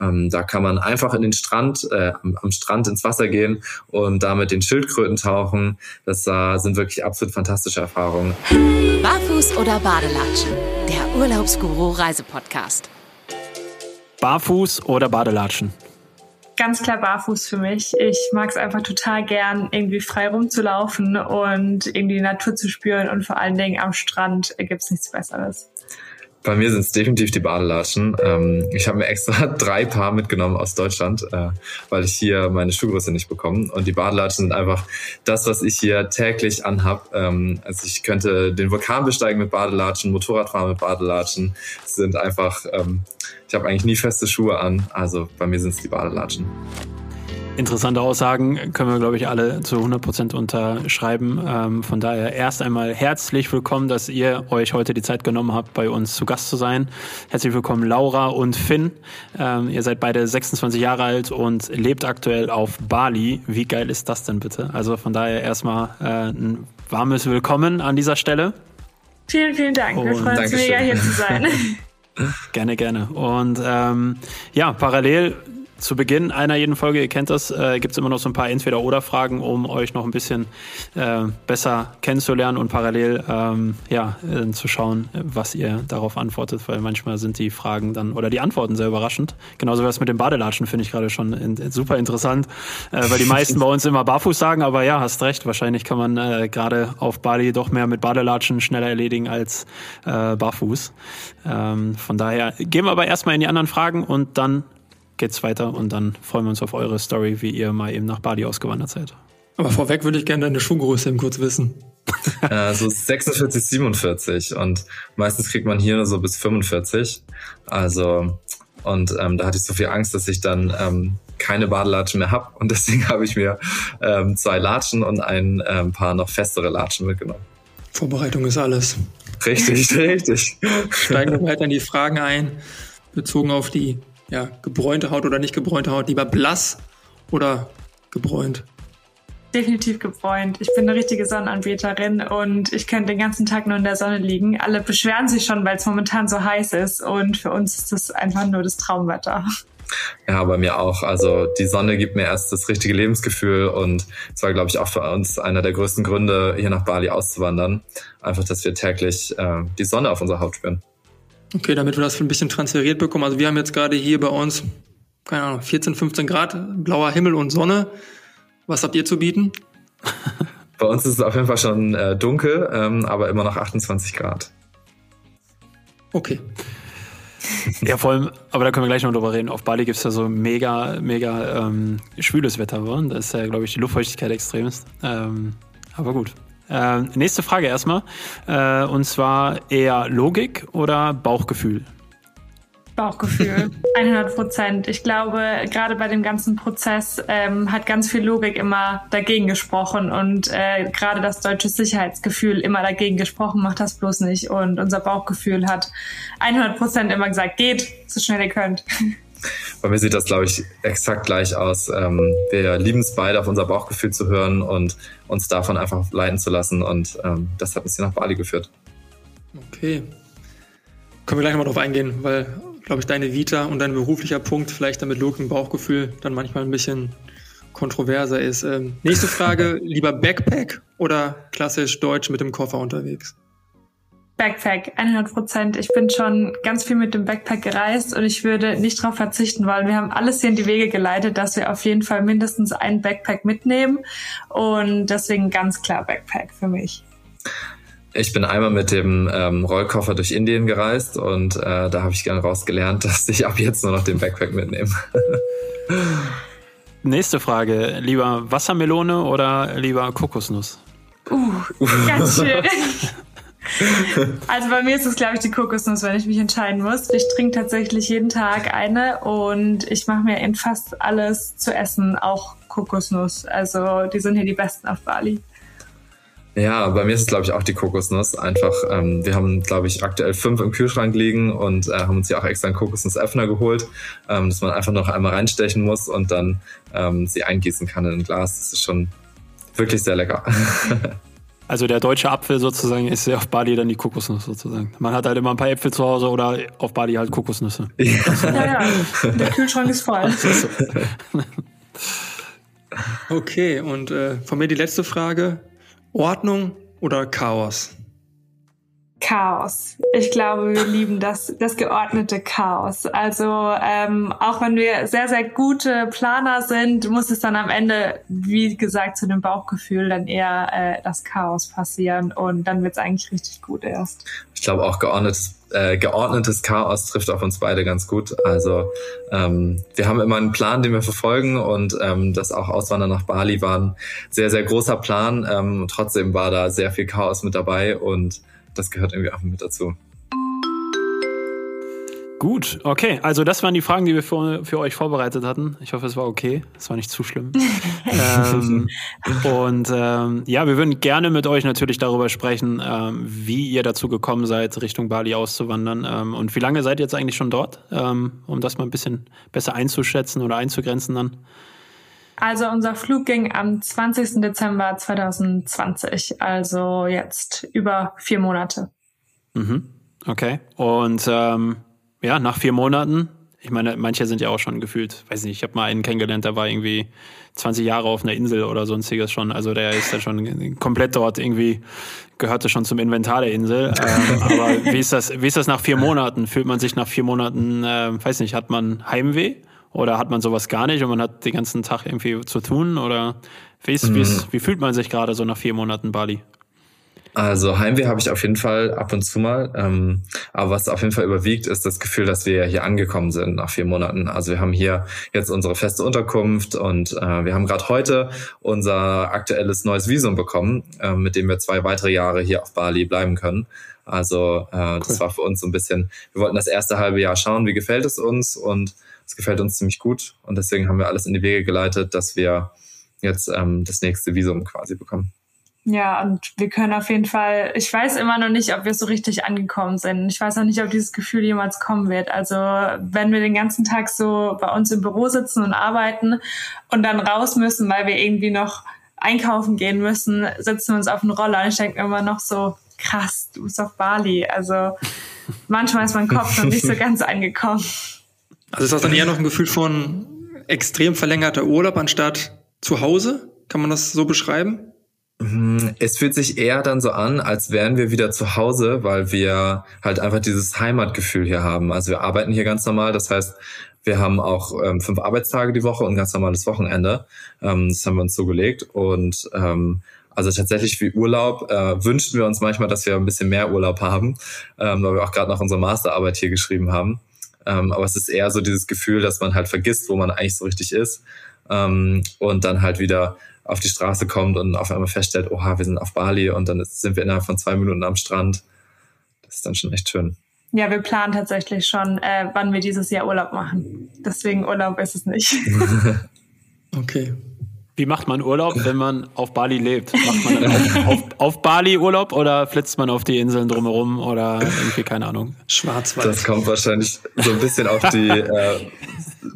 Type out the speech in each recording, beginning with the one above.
Ähm, da kann man einfach in den Strand, äh, am, am, Strand ins Wasser gehen und damit den Schildkröten tauchen. Das äh, sind wirklich absolut fantastische Erfahrungen. Barfuß oder Badelatschen? Der Urlaubsguru Reisepodcast. Barfuß oder Badelatschen? Ganz klar barfuß für mich. Ich mag es einfach total gern, irgendwie frei rumzulaufen und irgendwie die Natur zu spüren und vor allen Dingen am Strand gibt es nichts Besseres. Bei mir sind es definitiv die Badelatschen. Ähm, ich habe mir extra drei Paar mitgenommen aus Deutschland, äh, weil ich hier meine Schuhgröße nicht bekomme. Und die Badelatschen sind einfach das, was ich hier täglich anhab. Ähm, also ich könnte den Vulkan besteigen mit Badelatschen, Motorrad fahren mit Badelatschen. Es sind einfach, ähm, ich habe eigentlich nie feste Schuhe an. Also bei mir sind es die Badelatschen. Interessante Aussagen können wir, glaube ich, alle zu 100 Prozent unterschreiben. Ähm, von daher erst einmal herzlich willkommen, dass ihr euch heute die Zeit genommen habt, bei uns zu Gast zu sein. Herzlich willkommen, Laura und Finn. Ähm, ihr seid beide 26 Jahre alt und lebt aktuell auf Bali. Wie geil ist das denn bitte? Also von daher erstmal äh, ein warmes Willkommen an dieser Stelle. Vielen, vielen Dank. Und wir freuen uns mega hier zu sein. Gerne, gerne. Und ähm, ja, parallel zu Beginn einer jeden Folge, ihr kennt das, äh, gibt es immer noch so ein paar Entweder-Oder-Fragen, um euch noch ein bisschen äh, besser kennenzulernen und parallel ähm, ja, äh, zu schauen, was ihr darauf antwortet, weil manchmal sind die Fragen dann oder die Antworten sehr überraschend. Genauso wie das mit dem Badelatschen finde ich gerade schon in, super interessant, äh, weil die meisten bei uns immer barfuß sagen, aber ja, hast recht, wahrscheinlich kann man äh, gerade auf Bali doch mehr mit Badelatschen schneller erledigen als äh, barfuß. Ähm, von daher gehen wir aber erstmal in die anderen Fragen und dann geht's weiter und dann freuen wir uns auf eure Story, wie ihr mal eben nach Bali ausgewandert seid. Aber vorweg würde ich gerne deine Schuhgröße eben kurz wissen. äh, so 46, 47 und meistens kriegt man hier nur so bis 45. Also und ähm, da hatte ich so viel Angst, dass ich dann ähm, keine Badelatschen mehr habe und deswegen habe ich mir ähm, zwei Latschen und ein ähm, paar noch festere Latschen mitgenommen. Vorbereitung ist alles. Richtig, richtig. Steigen wir weiter in die Fragen ein, bezogen auf die ja, gebräunte Haut oder nicht gebräunte Haut? Lieber blass oder gebräunt? Definitiv gebräunt. Ich bin eine richtige Sonnenanbeterin und ich könnte den ganzen Tag nur in der Sonne liegen. Alle beschweren sich schon, weil es momentan so heiß ist und für uns ist das einfach nur das Traumwetter. Ja, bei mir auch. Also die Sonne gibt mir erst das richtige Lebensgefühl und es war, glaube ich, auch für uns einer der größten Gründe, hier nach Bali auszuwandern. Einfach, dass wir täglich äh, die Sonne auf unserer Haut spüren. Okay, damit wir das ein bisschen transferiert bekommen. Also wir haben jetzt gerade hier bei uns, keine Ahnung, 14, 15 Grad, blauer Himmel und Sonne. Was habt ihr zu bieten? bei uns ist es auf jeden Fall schon äh, dunkel, ähm, aber immer noch 28 Grad. Okay. Ja, vor allem, aber da können wir gleich noch drüber reden. Auf Bali gibt es ja so mega, mega ähm, schwüles Wetter. Da ist ja, glaube ich, die Luftfeuchtigkeit extremst. Ähm, aber gut. Äh, nächste Frage erstmal. Äh, und zwar eher Logik oder Bauchgefühl? Bauchgefühl, 100 Prozent. Ich glaube, gerade bei dem ganzen Prozess ähm, hat ganz viel Logik immer dagegen gesprochen und äh, gerade das deutsche Sicherheitsgefühl immer dagegen gesprochen, macht das bloß nicht. Und unser Bauchgefühl hat 100 Prozent immer gesagt, geht, so schnell ihr könnt. Bei mir sieht das, glaube ich, exakt gleich aus. Ähm, wir lieben es beide, auf unser Bauchgefühl zu hören und uns davon einfach leiten zu lassen. Und ähm, das hat uns hier nach Bali geführt. Okay. Können wir gleich nochmal drauf eingehen, weil, glaube ich, deine Vita und dein beruflicher Punkt vielleicht damit Logik und Bauchgefühl dann manchmal ein bisschen kontroverser ist. Ähm, nächste Frage, lieber Backpack oder klassisch Deutsch mit dem Koffer unterwegs? Backpack, 100 Prozent. Ich bin schon ganz viel mit dem Backpack gereist und ich würde nicht darauf verzichten wollen. Wir haben alles hier in die Wege geleitet, dass wir auf jeden Fall mindestens einen Backpack mitnehmen und deswegen ganz klar Backpack für mich. Ich bin einmal mit dem ähm, Rollkoffer durch Indien gereist und äh, da habe ich gerne rausgelernt, dass ich ab jetzt nur noch den Backpack mitnehme. Nächste Frage. Lieber Wassermelone oder lieber Kokosnuss? Uh, ganz schön. Also bei mir ist es, glaube ich, die Kokosnuss, wenn ich mich entscheiden muss. Ich trinke tatsächlich jeden Tag eine und ich mache mir in fast alles zu essen auch Kokosnuss. Also die sind hier die besten auf Bali. Ja, bei mir ist es, glaube ich, auch die Kokosnuss. Einfach, ähm, wir haben, glaube ich, aktuell fünf im Kühlschrank liegen und äh, haben uns ja auch extra einen Kokosnussöffner geholt, ähm, dass man einfach noch einmal reinstechen muss und dann ähm, sie eingießen kann in ein Glas. Das ist schon wirklich sehr lecker. Also der deutsche Apfel sozusagen ist ja auf Bali dann die Kokosnuss sozusagen. Man hat halt immer ein paar Äpfel zu Hause oder auf Bali halt Kokosnüsse. Ja, ja. Der Kühlschrank ist voll. Okay, und äh, von mir die letzte Frage. Ordnung oder Chaos? Chaos. Ich glaube, wir lieben das, das geordnete Chaos. Also ähm, auch wenn wir sehr, sehr gute Planer sind, muss es dann am Ende, wie gesagt, zu dem Bauchgefühl dann eher äh, das Chaos passieren und dann wird es eigentlich richtig gut erst. Ich glaube auch geordnetes äh, geordnetes Chaos trifft auf uns beide ganz gut. Also ähm, wir haben immer einen Plan, den wir verfolgen und ähm, das auch Auswandern nach Bali war ein sehr, sehr großer Plan. Ähm, trotzdem war da sehr viel Chaos mit dabei und das gehört irgendwie auch mit dazu. Gut, okay. Also das waren die Fragen, die wir für, für euch vorbereitet hatten. Ich hoffe, es war okay. Es war nicht zu schlimm. ähm, und ähm, ja, wir würden gerne mit euch natürlich darüber sprechen, ähm, wie ihr dazu gekommen seid, Richtung Bali auszuwandern. Ähm, und wie lange seid ihr jetzt eigentlich schon dort, ähm, um das mal ein bisschen besser einzuschätzen oder einzugrenzen dann? Also unser Flug ging am 20. Dezember 2020, also jetzt über vier Monate. Mhm. Okay. Und ähm, ja, nach vier Monaten, ich meine, manche sind ja auch schon gefühlt, weiß nicht, ich habe mal einen kennengelernt, der war irgendwie 20 Jahre auf einer Insel oder sonstiges schon. Also der ist ja schon komplett dort irgendwie, gehörte schon zum Inventar der Insel. Ähm, aber wie ist das, wie ist das nach vier Monaten? Fühlt man sich nach vier Monaten, äh, weiß nicht, hat man Heimweh? Oder hat man sowas gar nicht und man hat den ganzen Tag irgendwie zu tun? Oder wie, ist, mhm. wie, ist, wie fühlt man sich gerade so nach vier Monaten Bali? Also Heimweh habe ich auf jeden Fall ab und zu mal. Ähm, aber was auf jeden Fall überwiegt, ist das Gefühl, dass wir hier angekommen sind nach vier Monaten. Also wir haben hier jetzt unsere feste Unterkunft und äh, wir haben gerade heute unser aktuelles neues Visum bekommen, äh, mit dem wir zwei weitere Jahre hier auf Bali bleiben können. Also äh, cool. das war für uns so ein bisschen, wir wollten das erste halbe Jahr schauen, wie gefällt es uns und es gefällt uns ziemlich gut. Und deswegen haben wir alles in die Wege geleitet, dass wir jetzt ähm, das nächste Visum quasi bekommen. Ja, und wir können auf jeden Fall, ich weiß immer noch nicht, ob wir so richtig angekommen sind. Ich weiß noch nicht, ob dieses Gefühl jemals kommen wird. Also wenn wir den ganzen Tag so bei uns im Büro sitzen und arbeiten und dann raus müssen, weil wir irgendwie noch einkaufen gehen müssen, sitzen wir uns auf den Roller und ich denke immer noch so, krass, du bist auf Bali. Also manchmal ist mein Kopf noch nicht so ganz angekommen. Also ist das dann eher noch ein Gefühl von extrem verlängerter Urlaub anstatt zu Hause? Kann man das so beschreiben? Mhm, es fühlt sich eher dann so an, als wären wir wieder zu Hause, weil wir halt einfach dieses Heimatgefühl hier haben. Also wir arbeiten hier ganz normal, das heißt, wir haben auch ähm, fünf Arbeitstage die Woche und ganz normales Wochenende. Ähm, das haben wir uns so gelegt. Und ähm, also tatsächlich wie Urlaub äh, wünschen wir uns manchmal, dass wir ein bisschen mehr Urlaub haben, ähm, weil wir auch gerade noch unsere Masterarbeit hier geschrieben haben. Ähm, aber es ist eher so dieses Gefühl, dass man halt vergisst, wo man eigentlich so richtig ist. Ähm, und dann halt wieder auf die Straße kommt und auf einmal feststellt, oha, wir sind auf Bali und dann sind wir innerhalb von zwei Minuten am Strand. Das ist dann schon echt schön. Ja, wir planen tatsächlich schon, äh, wann wir dieses Jahr Urlaub machen. Deswegen Urlaub ist es nicht. okay. Wie macht man Urlaub, wenn man auf Bali lebt? Macht man dann auf, auf, auf, Bali Urlaub oder flitzt man auf die Inseln drumherum oder irgendwie, keine Ahnung? Schwarzwald. Das kommt wahrscheinlich so ein bisschen auf die äh,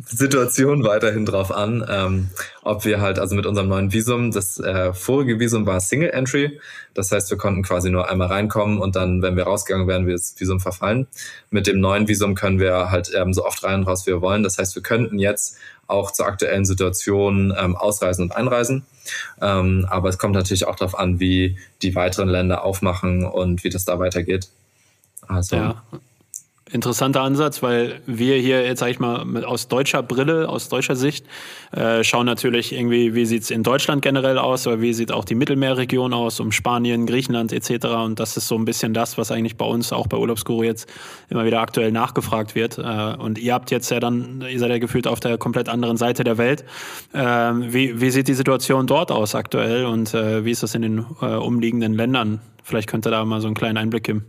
Situation weiterhin drauf an, ähm, ob wir halt, also mit unserem neuen Visum, das äh, vorige Visum war Single Entry, das heißt, wir konnten quasi nur einmal reinkommen und dann, wenn wir rausgegangen wären, wir das Visum verfallen. Mit dem neuen Visum können wir halt ähm, so oft rein und raus, wie wir wollen. Das heißt, wir könnten jetzt auch zur aktuellen Situation ähm, ausreisen und einreisen. Ähm, aber es kommt natürlich auch darauf an, wie die weiteren Länder aufmachen und wie das da weitergeht. Also, ja interessanter Ansatz, weil wir hier jetzt, sage ich mal, aus deutscher Brille, aus deutscher Sicht, äh, schauen natürlich irgendwie, wie sieht's in Deutschland generell aus, aber wie sieht auch die Mittelmeerregion aus, um Spanien, Griechenland etc. Und das ist so ein bisschen das, was eigentlich bei uns, auch bei Urlaubsguru jetzt immer wieder aktuell nachgefragt wird. Äh, und ihr habt jetzt ja dann, ihr seid ja gefühlt auf der komplett anderen Seite der Welt. Äh, wie, wie sieht die Situation dort aus aktuell und äh, wie ist das in den äh, umliegenden Ländern? Vielleicht könnt ihr da mal so einen kleinen Einblick geben.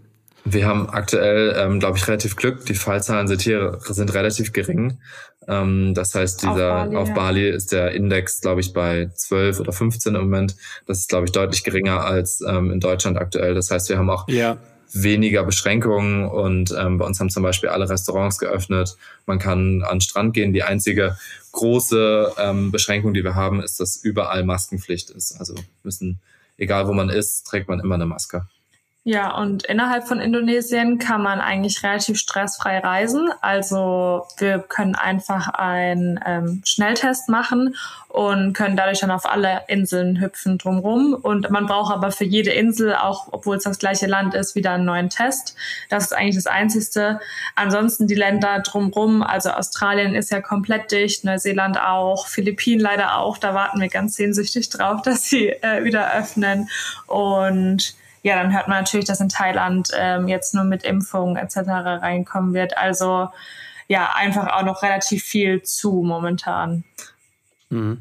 Wir haben aktuell, ähm, glaube ich, relativ Glück. Die Fallzahlen sind hier sind relativ gering. Ähm, das heißt, dieser auf Bali, auf Bali ist der Index, glaube ich, bei 12 oder 15 im Moment. Das ist, glaube ich, deutlich geringer als ähm, in Deutschland aktuell. Das heißt, wir haben auch ja. weniger Beschränkungen und ähm, bei uns haben zum Beispiel alle Restaurants geöffnet. Man kann an den Strand gehen. Die einzige große ähm, Beschränkung, die wir haben, ist, dass überall Maskenpflicht ist. Also müssen egal wo man ist, trägt man immer eine Maske. Ja, und innerhalb von Indonesien kann man eigentlich relativ stressfrei reisen. Also wir können einfach einen ähm, Schnelltest machen und können dadurch dann auf alle Inseln hüpfen drumherum. Und man braucht aber für jede Insel, auch obwohl es das gleiche Land ist, wieder einen neuen Test. Das ist eigentlich das Einzige. Ansonsten die Länder drumherum, also Australien ist ja komplett dicht, Neuseeland auch, Philippinen leider auch. Da warten wir ganz sehnsüchtig drauf, dass sie äh, wieder öffnen. Und ja, dann hört man natürlich, dass in Thailand ähm, jetzt nur mit Impfungen etc. reinkommen wird. Also ja, einfach auch noch relativ viel zu momentan. Mhm.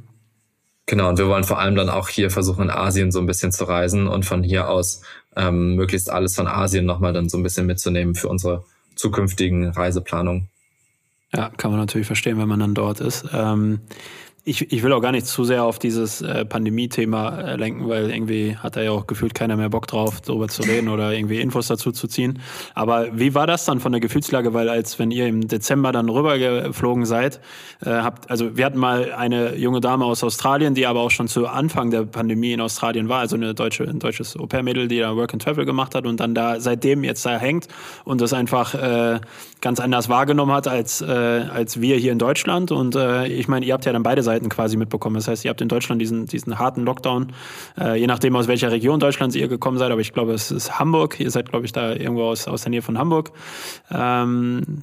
Genau, und wir wollen vor allem dann auch hier versuchen, in Asien so ein bisschen zu reisen und von hier aus ähm, möglichst alles von Asien nochmal dann so ein bisschen mitzunehmen für unsere zukünftigen Reiseplanungen. Ja, kann man natürlich verstehen, wenn man dann dort ist. Ähm, ich, ich will auch gar nicht zu sehr auf dieses äh, Pandemie-Thema äh, lenken, weil irgendwie hat da ja auch gefühlt keiner mehr Bock drauf, darüber zu reden oder irgendwie Infos dazu zu ziehen. Aber wie war das dann von der Gefühlslage? Weil als wenn ihr im Dezember dann rübergeflogen seid, äh, habt, also wir hatten mal eine junge Dame aus Australien, die aber auch schon zu Anfang der Pandemie in Australien war, also eine deutsche, ein deutsches Au-pair-Mädel, die da Work and Travel gemacht hat und dann da seitdem jetzt da hängt und das einfach äh, ganz anders wahrgenommen hat als, äh, als wir hier in Deutschland. Und äh, ich meine, ihr habt ja dann beide Seiten quasi mitbekommen. Das heißt, ihr habt in Deutschland diesen, diesen harten Lockdown, äh, je nachdem aus welcher Region Deutschlands ihr gekommen seid, aber ich glaube, es ist Hamburg. Ihr seid, glaube ich, da irgendwo aus, aus der Nähe von Hamburg. Ähm,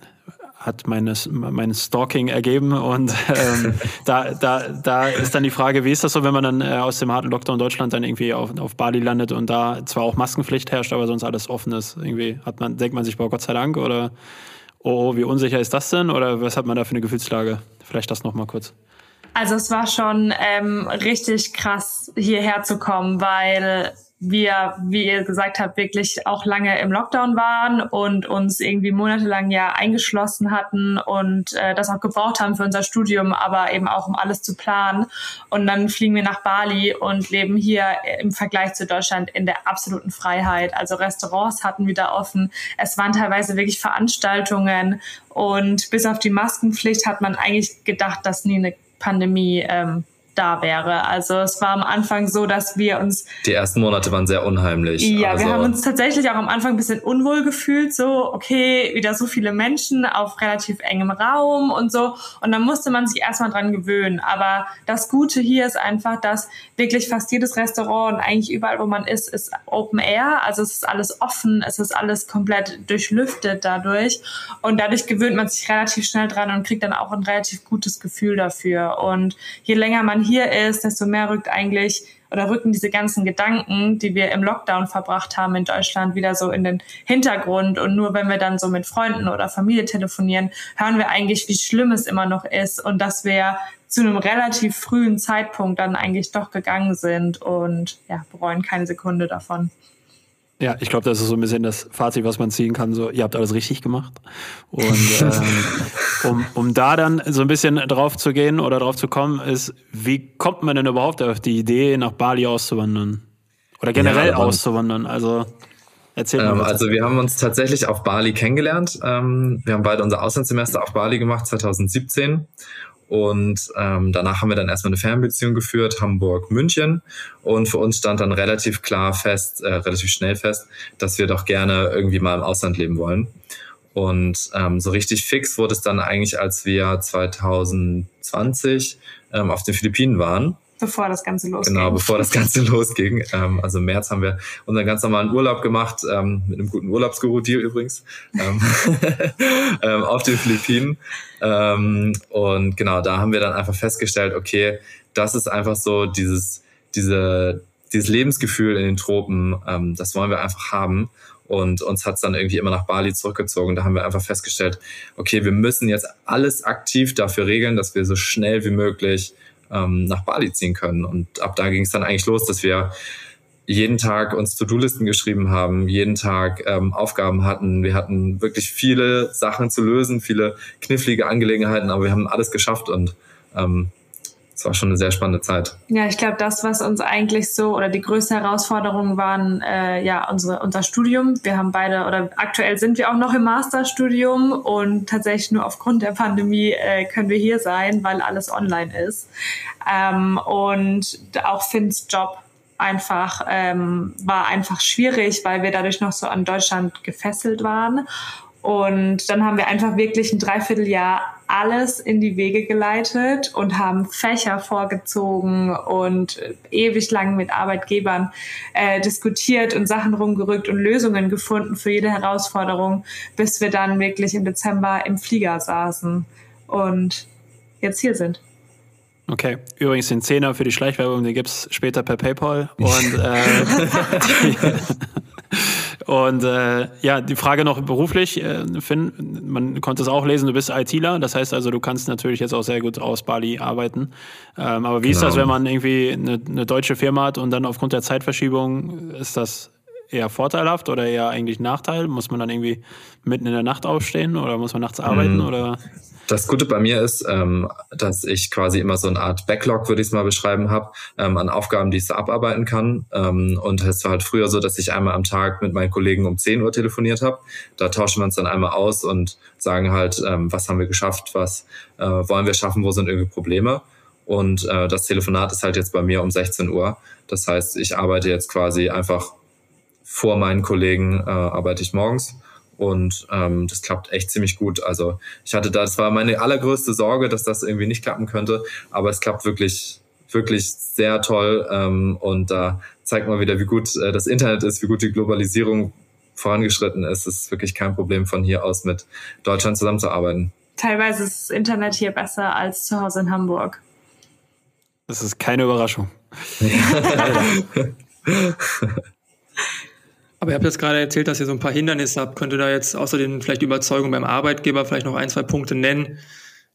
hat meines, mein Stalking ergeben. Und ähm, da, da, da ist dann die Frage, wie ist das so, wenn man dann äh, aus dem harten Lockdown Deutschland dann irgendwie auf, auf Bali landet und da zwar auch Maskenpflicht herrscht, aber sonst alles offen ist. Irgendwie hat man, denkt man sich, boah, Gott sei Dank, oder oh, wie unsicher ist das denn? Oder was hat man da für eine Gefühlslage? Vielleicht das nochmal kurz. Also es war schon ähm, richtig krass, hierher zu kommen, weil wir, wie ihr gesagt habt, wirklich auch lange im Lockdown waren und uns irgendwie monatelang ja eingeschlossen hatten und äh, das auch gebraucht haben für unser Studium, aber eben auch um alles zu planen. Und dann fliegen wir nach Bali und leben hier im Vergleich zu Deutschland in der absoluten Freiheit. Also Restaurants hatten wieder offen. Es waren teilweise wirklich Veranstaltungen und bis auf die Maskenpflicht hat man eigentlich gedacht, dass nie eine Pandemie ähm, da wäre. Also es war am Anfang so, dass wir uns. Die ersten Monate waren sehr unheimlich. Ja, also wir haben uns tatsächlich auch am Anfang ein bisschen unwohl gefühlt, so, okay, wieder so viele Menschen auf relativ engem Raum und so. Und dann musste man sich erstmal dran gewöhnen. Aber das Gute hier ist einfach, dass wirklich fast jedes Restaurant und eigentlich überall, wo man ist, ist Open Air. Also es ist alles offen, es ist alles komplett durchlüftet dadurch. Und dadurch gewöhnt man sich relativ schnell dran und kriegt dann auch ein relativ gutes Gefühl dafür. Und je länger man hier ist, desto mehr rückt eigentlich oder rücken diese ganzen Gedanken, die wir im Lockdown verbracht haben in Deutschland, wieder so in den Hintergrund. Und nur wenn wir dann so mit Freunden oder Familie telefonieren, hören wir eigentlich, wie schlimm es immer noch ist und dass wir zu einem relativ frühen Zeitpunkt dann eigentlich doch gegangen sind und ja, bereuen keine Sekunde davon. Ja, ich glaube, das ist so ein bisschen das Fazit, was man ziehen kann. So, ihr habt alles richtig gemacht. Und ähm, um, um da dann so ein bisschen drauf zu gehen oder drauf zu kommen, ist, wie kommt man denn überhaupt auf die Idee, nach Bali auszuwandern? Oder generell ja, auszuwandern? Also erzähl mal. Ähm, also wir haben uns tatsächlich auf Bali kennengelernt. Ähm, wir haben beide unser Auslandssemester auf Bali gemacht, 2017. Und ähm, danach haben wir dann erstmal eine Fernbeziehung geführt, Hamburg, München. Und für uns stand dann relativ klar fest, äh, relativ schnell fest, dass wir doch gerne irgendwie mal im Ausland leben wollen. Und ähm, so richtig fix wurde es dann eigentlich, als wir 2020 ähm, auf den Philippinen waren. Bevor das Ganze losging. Genau, bevor das Ganze losging. Ähm, also im März haben wir unseren ganz normalen Urlaub gemacht, ähm, mit einem guten Urlaubsguru-Deal übrigens, ähm, ähm, auf den Philippinen. Ähm, und genau, da haben wir dann einfach festgestellt, okay, das ist einfach so dieses, diese, dieses Lebensgefühl in den Tropen, ähm, das wollen wir einfach haben. Und uns hat es dann irgendwie immer nach Bali zurückgezogen. Da haben wir einfach festgestellt, okay, wir müssen jetzt alles aktiv dafür regeln, dass wir so schnell wie möglich ähm, nach Bali ziehen können. Und ab da ging es dann eigentlich los, dass wir jeden Tag uns To-Do-Listen geschrieben haben, jeden Tag ähm, Aufgaben hatten. Wir hatten wirklich viele Sachen zu lösen, viele knifflige Angelegenheiten, aber wir haben alles geschafft und ähm, es war schon eine sehr spannende Zeit. Ja, ich glaube, das, was uns eigentlich so oder die größte Herausforderung waren, äh, ja, unsere, unser Studium. Wir haben beide oder aktuell sind wir auch noch im Masterstudium und tatsächlich nur aufgrund der Pandemie äh, können wir hier sein, weil alles online ist. Ähm, und auch Finns Job einfach ähm, war einfach schwierig, weil wir dadurch noch so an Deutschland gefesselt waren. Und dann haben wir einfach wirklich ein Dreivierteljahr alles in die Wege geleitet und haben Fächer vorgezogen und ewig lang mit Arbeitgebern äh, diskutiert und Sachen rumgerückt und Lösungen gefunden für jede Herausforderung, bis wir dann wirklich im Dezember im Flieger saßen und jetzt hier sind. Okay, übrigens den Zehner für die Schleichwerbung, den gibt's später per PayPal. Und, äh, und äh, ja, die Frage noch beruflich, äh, Finn, man konnte es auch lesen, du bist ITler, das heißt also, du kannst natürlich jetzt auch sehr gut aus Bali arbeiten. Ähm, aber wie genau. ist das, genau. wenn man irgendwie eine, eine deutsche Firma hat und dann aufgrund der Zeitverschiebung ist das eher vorteilhaft oder eher eigentlich Nachteil? Muss man dann irgendwie mitten in der Nacht aufstehen oder muss man nachts arbeiten mm. oder? Das Gute bei mir ist, ähm, dass ich quasi immer so eine Art Backlog, würde ich es mal beschreiben, habe, ähm, an Aufgaben, die ich so abarbeiten kann. Ähm, und es war halt früher so, dass ich einmal am Tag mit meinen Kollegen um 10 Uhr telefoniert habe. Da tauschen wir uns dann einmal aus und sagen halt, ähm, was haben wir geschafft, was äh, wollen wir schaffen, wo sind irgendwie Probleme. Und äh, das Telefonat ist halt jetzt bei mir um 16 Uhr. Das heißt, ich arbeite jetzt quasi einfach vor meinen Kollegen, äh, arbeite ich morgens und ähm, das klappt echt ziemlich gut. Also ich hatte da, das war meine allergrößte Sorge, dass das irgendwie nicht klappen könnte, aber es klappt wirklich, wirklich sehr toll. Ähm, und da zeigt man wieder, wie gut äh, das Internet ist, wie gut die Globalisierung vorangeschritten ist. Es ist wirklich kein Problem, von hier aus mit Deutschland zusammenzuarbeiten. Teilweise ist das Internet hier besser als zu Hause in Hamburg. Das ist keine Überraschung. Aber ihr habt jetzt gerade erzählt, dass ihr so ein paar Hindernisse habt. Könnt ihr da jetzt außer den vielleicht Überzeugung beim Arbeitgeber vielleicht noch ein, zwei Punkte nennen,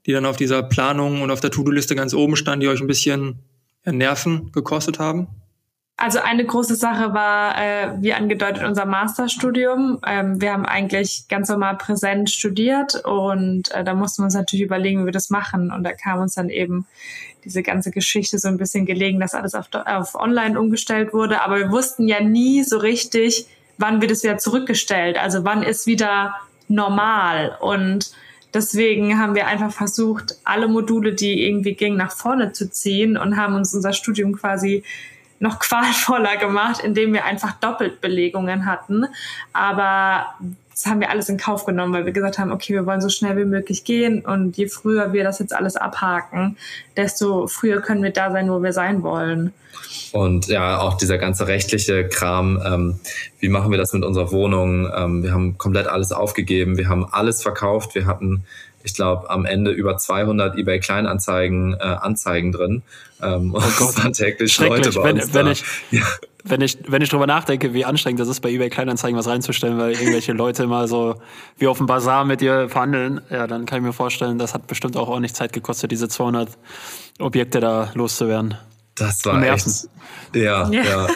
die dann auf dieser Planung und auf der To-Do-Liste ganz oben standen, die euch ein bisschen Nerven gekostet haben? Also eine große Sache war, äh, wie angedeutet, unser Masterstudium. Ähm, wir haben eigentlich ganz normal präsent studiert und äh, da mussten wir uns natürlich überlegen, wie wir das machen. Und da kam uns dann eben diese ganze Geschichte so ein bisschen gelegen, dass alles auf, auf online umgestellt wurde. Aber wir wussten ja nie so richtig, wann wird es wieder zurückgestellt? Also wann ist wieder normal? Und deswegen haben wir einfach versucht, alle Module, die irgendwie gingen, nach vorne zu ziehen und haben uns unser Studium quasi noch qualvoller gemacht, indem wir einfach Doppeltbelegungen hatten. Aber das haben wir alles in Kauf genommen, weil wir gesagt haben, okay, wir wollen so schnell wie möglich gehen und je früher wir das jetzt alles abhaken, desto früher können wir da sein, wo wir sein wollen. Und ja, auch dieser ganze rechtliche Kram, ähm, wie machen wir das mit unserer Wohnung? Ähm, wir haben komplett alles aufgegeben, wir haben alles verkauft, wir hatten ich glaube, am Ende über 200 eBay Kleinanzeigen äh, Anzeigen drin. Ähm, oh Gott, waren täglich Leute bei wenn, uns wenn da. Ich, ja. wenn, ich, wenn ich drüber nachdenke, wie anstrengend das ist, bei eBay Kleinanzeigen was reinzustellen, weil irgendwelche Leute mal so wie auf dem Bazar mit dir verhandeln, ja, dann kann ich mir vorstellen, das hat bestimmt auch ordentlich Zeit gekostet, diese 200 Objekte da loszuwerden. Das war echt, ja, ja, ja.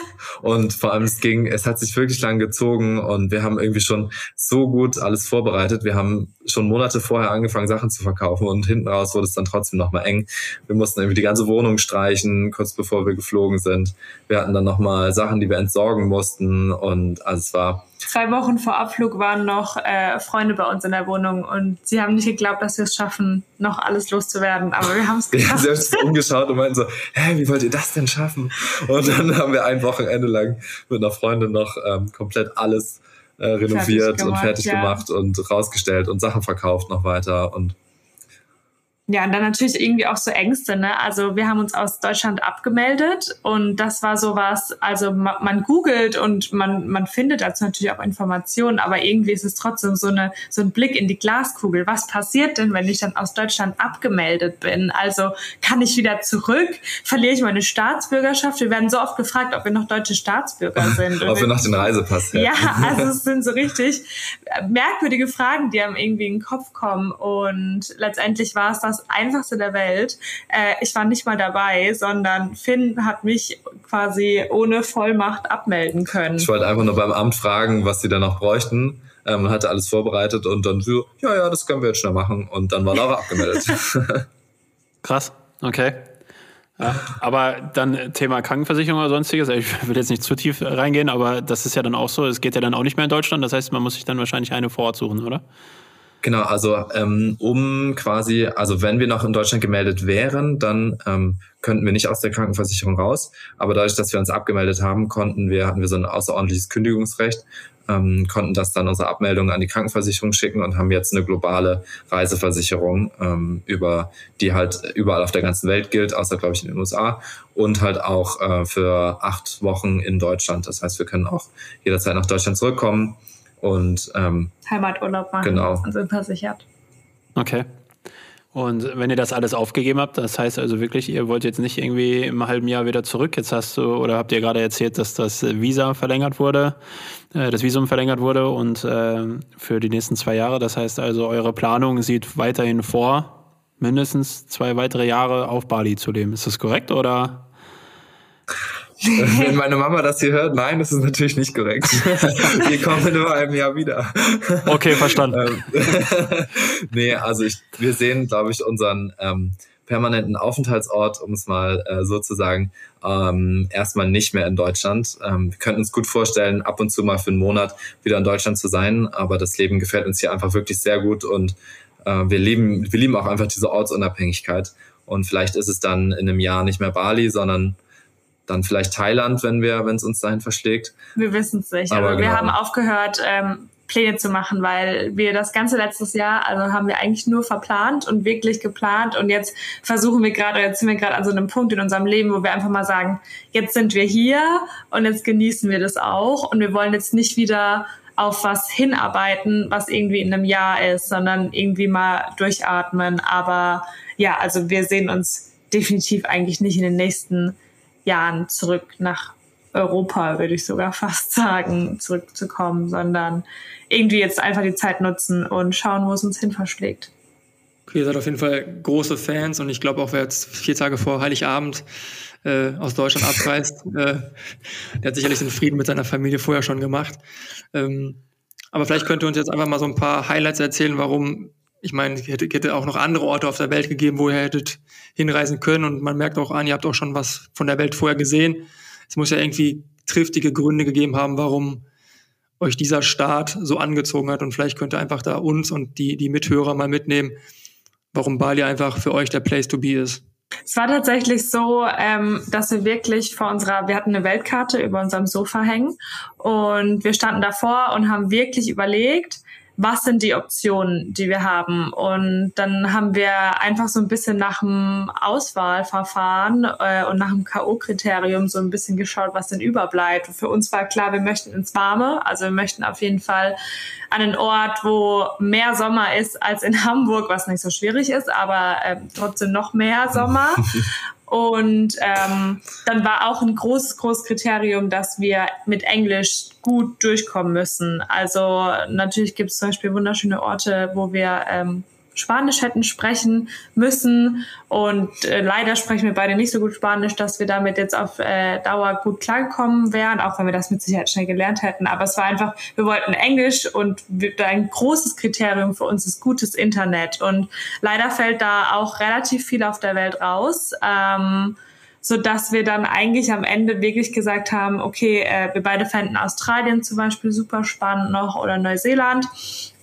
Und vor allem es ging, es hat sich wirklich lang gezogen und wir haben irgendwie schon so gut alles vorbereitet. Wir haben schon Monate vorher angefangen, Sachen zu verkaufen und hinten raus wurde es dann trotzdem nochmal eng. Wir mussten irgendwie die ganze Wohnung streichen, kurz bevor wir geflogen sind. Wir hatten dann nochmal Sachen, die wir entsorgen mussten und also es war zwei Wochen vor Abflug waren noch äh, Freunde bei uns in der Wohnung und sie haben nicht geglaubt, dass wir es schaffen, noch alles loszuwerden. Aber wir haben es geschafft. sie haben sich umgeschaut und meinten so, hä, wie wollt ihr das denn schaffen? Und dann haben wir ein Wochenende lang mit einer Freundin noch ähm, komplett alles äh, renoviert fertig gemacht, und fertig ja. gemacht und rausgestellt und Sachen verkauft noch weiter und ja, und dann natürlich irgendwie auch so Ängste, ne? Also wir haben uns aus Deutschland abgemeldet und das war sowas, also man, man googelt und man, man findet dazu natürlich auch Informationen, aber irgendwie ist es trotzdem so eine, so ein Blick in die Glaskugel. Was passiert denn, wenn ich dann aus Deutschland abgemeldet bin? Also kann ich wieder zurück? Verliere ich meine Staatsbürgerschaft? Wir werden so oft gefragt, ob wir noch deutsche Staatsbürger sind. ob wir noch den Reisepass hätten. Ja, also es sind so richtig merkwürdige Fragen, die einem irgendwie in den Kopf kommen und letztendlich war es das einfachste der Welt. Äh, ich war nicht mal dabei, sondern Finn hat mich quasi ohne Vollmacht abmelden können. Ich wollte einfach nur beim Amt fragen, was sie da noch bräuchten. Ähm, hatte alles vorbereitet und dann so, ja, ja, das können wir jetzt schnell machen. Und dann war Laura abgemeldet. Krass, okay. Ja, aber dann Thema Krankenversicherung oder sonstiges, ich will jetzt nicht zu tief reingehen, aber das ist ja dann auch so, es geht ja dann auch nicht mehr in Deutschland, das heißt, man muss sich dann wahrscheinlich eine vor Ort suchen, oder? Genau, also ähm, um quasi, also wenn wir noch in Deutschland gemeldet wären, dann ähm, könnten wir nicht aus der Krankenversicherung raus. Aber dadurch, dass wir uns abgemeldet haben, konnten wir, hatten wir so ein außerordentliches Kündigungsrecht, ähm, konnten das dann unsere Abmeldung an die Krankenversicherung schicken und haben jetzt eine globale Reiseversicherung, ähm, über die halt überall auf der ganzen Welt gilt, außer glaube ich in den USA und halt auch äh, für acht Wochen in Deutschland. Das heißt, wir können auch jederzeit nach Deutschland zurückkommen und ähm, Heimaturlaub machen Genau. und sind versichert. Okay. Und wenn ihr das alles aufgegeben habt, das heißt also wirklich, ihr wollt jetzt nicht irgendwie im halben Jahr wieder zurück. Jetzt hast du oder habt ihr gerade erzählt, dass das Visa verlängert wurde, äh, das Visum verlängert wurde und äh, für die nächsten zwei Jahre. Das heißt also, eure Planung sieht weiterhin vor, mindestens zwei weitere Jahre auf Bali zu leben. Ist das korrekt oder? Wenn meine Mama das hier hört, nein, das ist natürlich nicht korrekt. Wir kommen in nur einem Jahr wieder. Okay, verstanden. Ähm, nee, also ich, wir sehen, glaube ich, unseren ähm, permanenten Aufenthaltsort, um es mal äh, so zu sagen, ähm, erstmal nicht mehr in Deutschland. Ähm, wir könnten uns gut vorstellen, ab und zu mal für einen Monat wieder in Deutschland zu sein, aber das Leben gefällt uns hier einfach wirklich sehr gut und äh, wir lieben, wir lieben auch einfach diese Ortsunabhängigkeit. Und vielleicht ist es dann in einem Jahr nicht mehr Bali, sondern dann vielleicht Thailand, wenn wir, wenn es uns dahin verschlägt. Wir wissen es nicht. Aber Also wir genau. haben aufgehört, ähm, Pläne zu machen, weil wir das ganze letztes Jahr, also haben wir eigentlich nur verplant und wirklich geplant und jetzt versuchen wir gerade, jetzt sind wir gerade an so einem Punkt in unserem Leben, wo wir einfach mal sagen, jetzt sind wir hier und jetzt genießen wir das auch und wir wollen jetzt nicht wieder auf was hinarbeiten, was irgendwie in einem Jahr ist, sondern irgendwie mal durchatmen. Aber ja, also wir sehen uns definitiv eigentlich nicht in den nächsten Jahren zurück nach Europa, würde ich sogar fast sagen, zurückzukommen, sondern irgendwie jetzt einfach die Zeit nutzen und schauen, wo es uns hin verschlägt. Okay, ihr seid auf jeden Fall große Fans und ich glaube auch, wer jetzt vier Tage vor Heiligabend äh, aus Deutschland abreist, äh, der hat sicherlich den Frieden mit seiner Familie vorher schon gemacht. Ähm, aber vielleicht könnt ihr uns jetzt einfach mal so ein paar Highlights erzählen, warum, ich meine, es hätte, hätte auch noch andere Orte auf der Welt gegeben, wo ihr hättet hinreisen können und man merkt auch an, ihr habt auch schon was von der Welt vorher gesehen. Es muss ja irgendwie triftige Gründe gegeben haben, warum euch dieser Staat so angezogen hat und vielleicht könnt ihr einfach da uns und die, die Mithörer mal mitnehmen, warum Bali einfach für euch der Place to be ist. Es war tatsächlich so, ähm, dass wir wirklich vor unserer, wir hatten eine Weltkarte über unserem Sofa hängen und wir standen davor und haben wirklich überlegt, was sind die Optionen, die wir haben. Und dann haben wir einfach so ein bisschen nach dem Auswahlverfahren äh, und nach dem K.O.-Kriterium so ein bisschen geschaut, was denn überbleibt. Für uns war klar, wir möchten ins Warme. Also wir möchten auf jeden Fall an einen Ort, wo mehr Sommer ist als in Hamburg, was nicht so schwierig ist, aber äh, trotzdem noch mehr Sommer. Und ähm, dann war auch ein großes, großes Kriterium, dass wir mit Englisch gut durchkommen müssen. Also natürlich gibt es zum Beispiel wunderschöne Orte, wo wir ähm, Spanisch hätten sprechen müssen. Und äh, leider sprechen wir beide nicht so gut Spanisch, dass wir damit jetzt auf äh, Dauer gut klargekommen wären, auch wenn wir das mit Sicherheit schnell gelernt hätten. Aber es war einfach, wir wollten Englisch und wir, ein großes Kriterium für uns ist gutes Internet. Und leider fällt da auch relativ viel auf der Welt raus. Ähm, so dass wir dann eigentlich am Ende wirklich gesagt haben, okay, äh, wir beide fänden Australien zum Beispiel super spannend noch oder Neuseeland,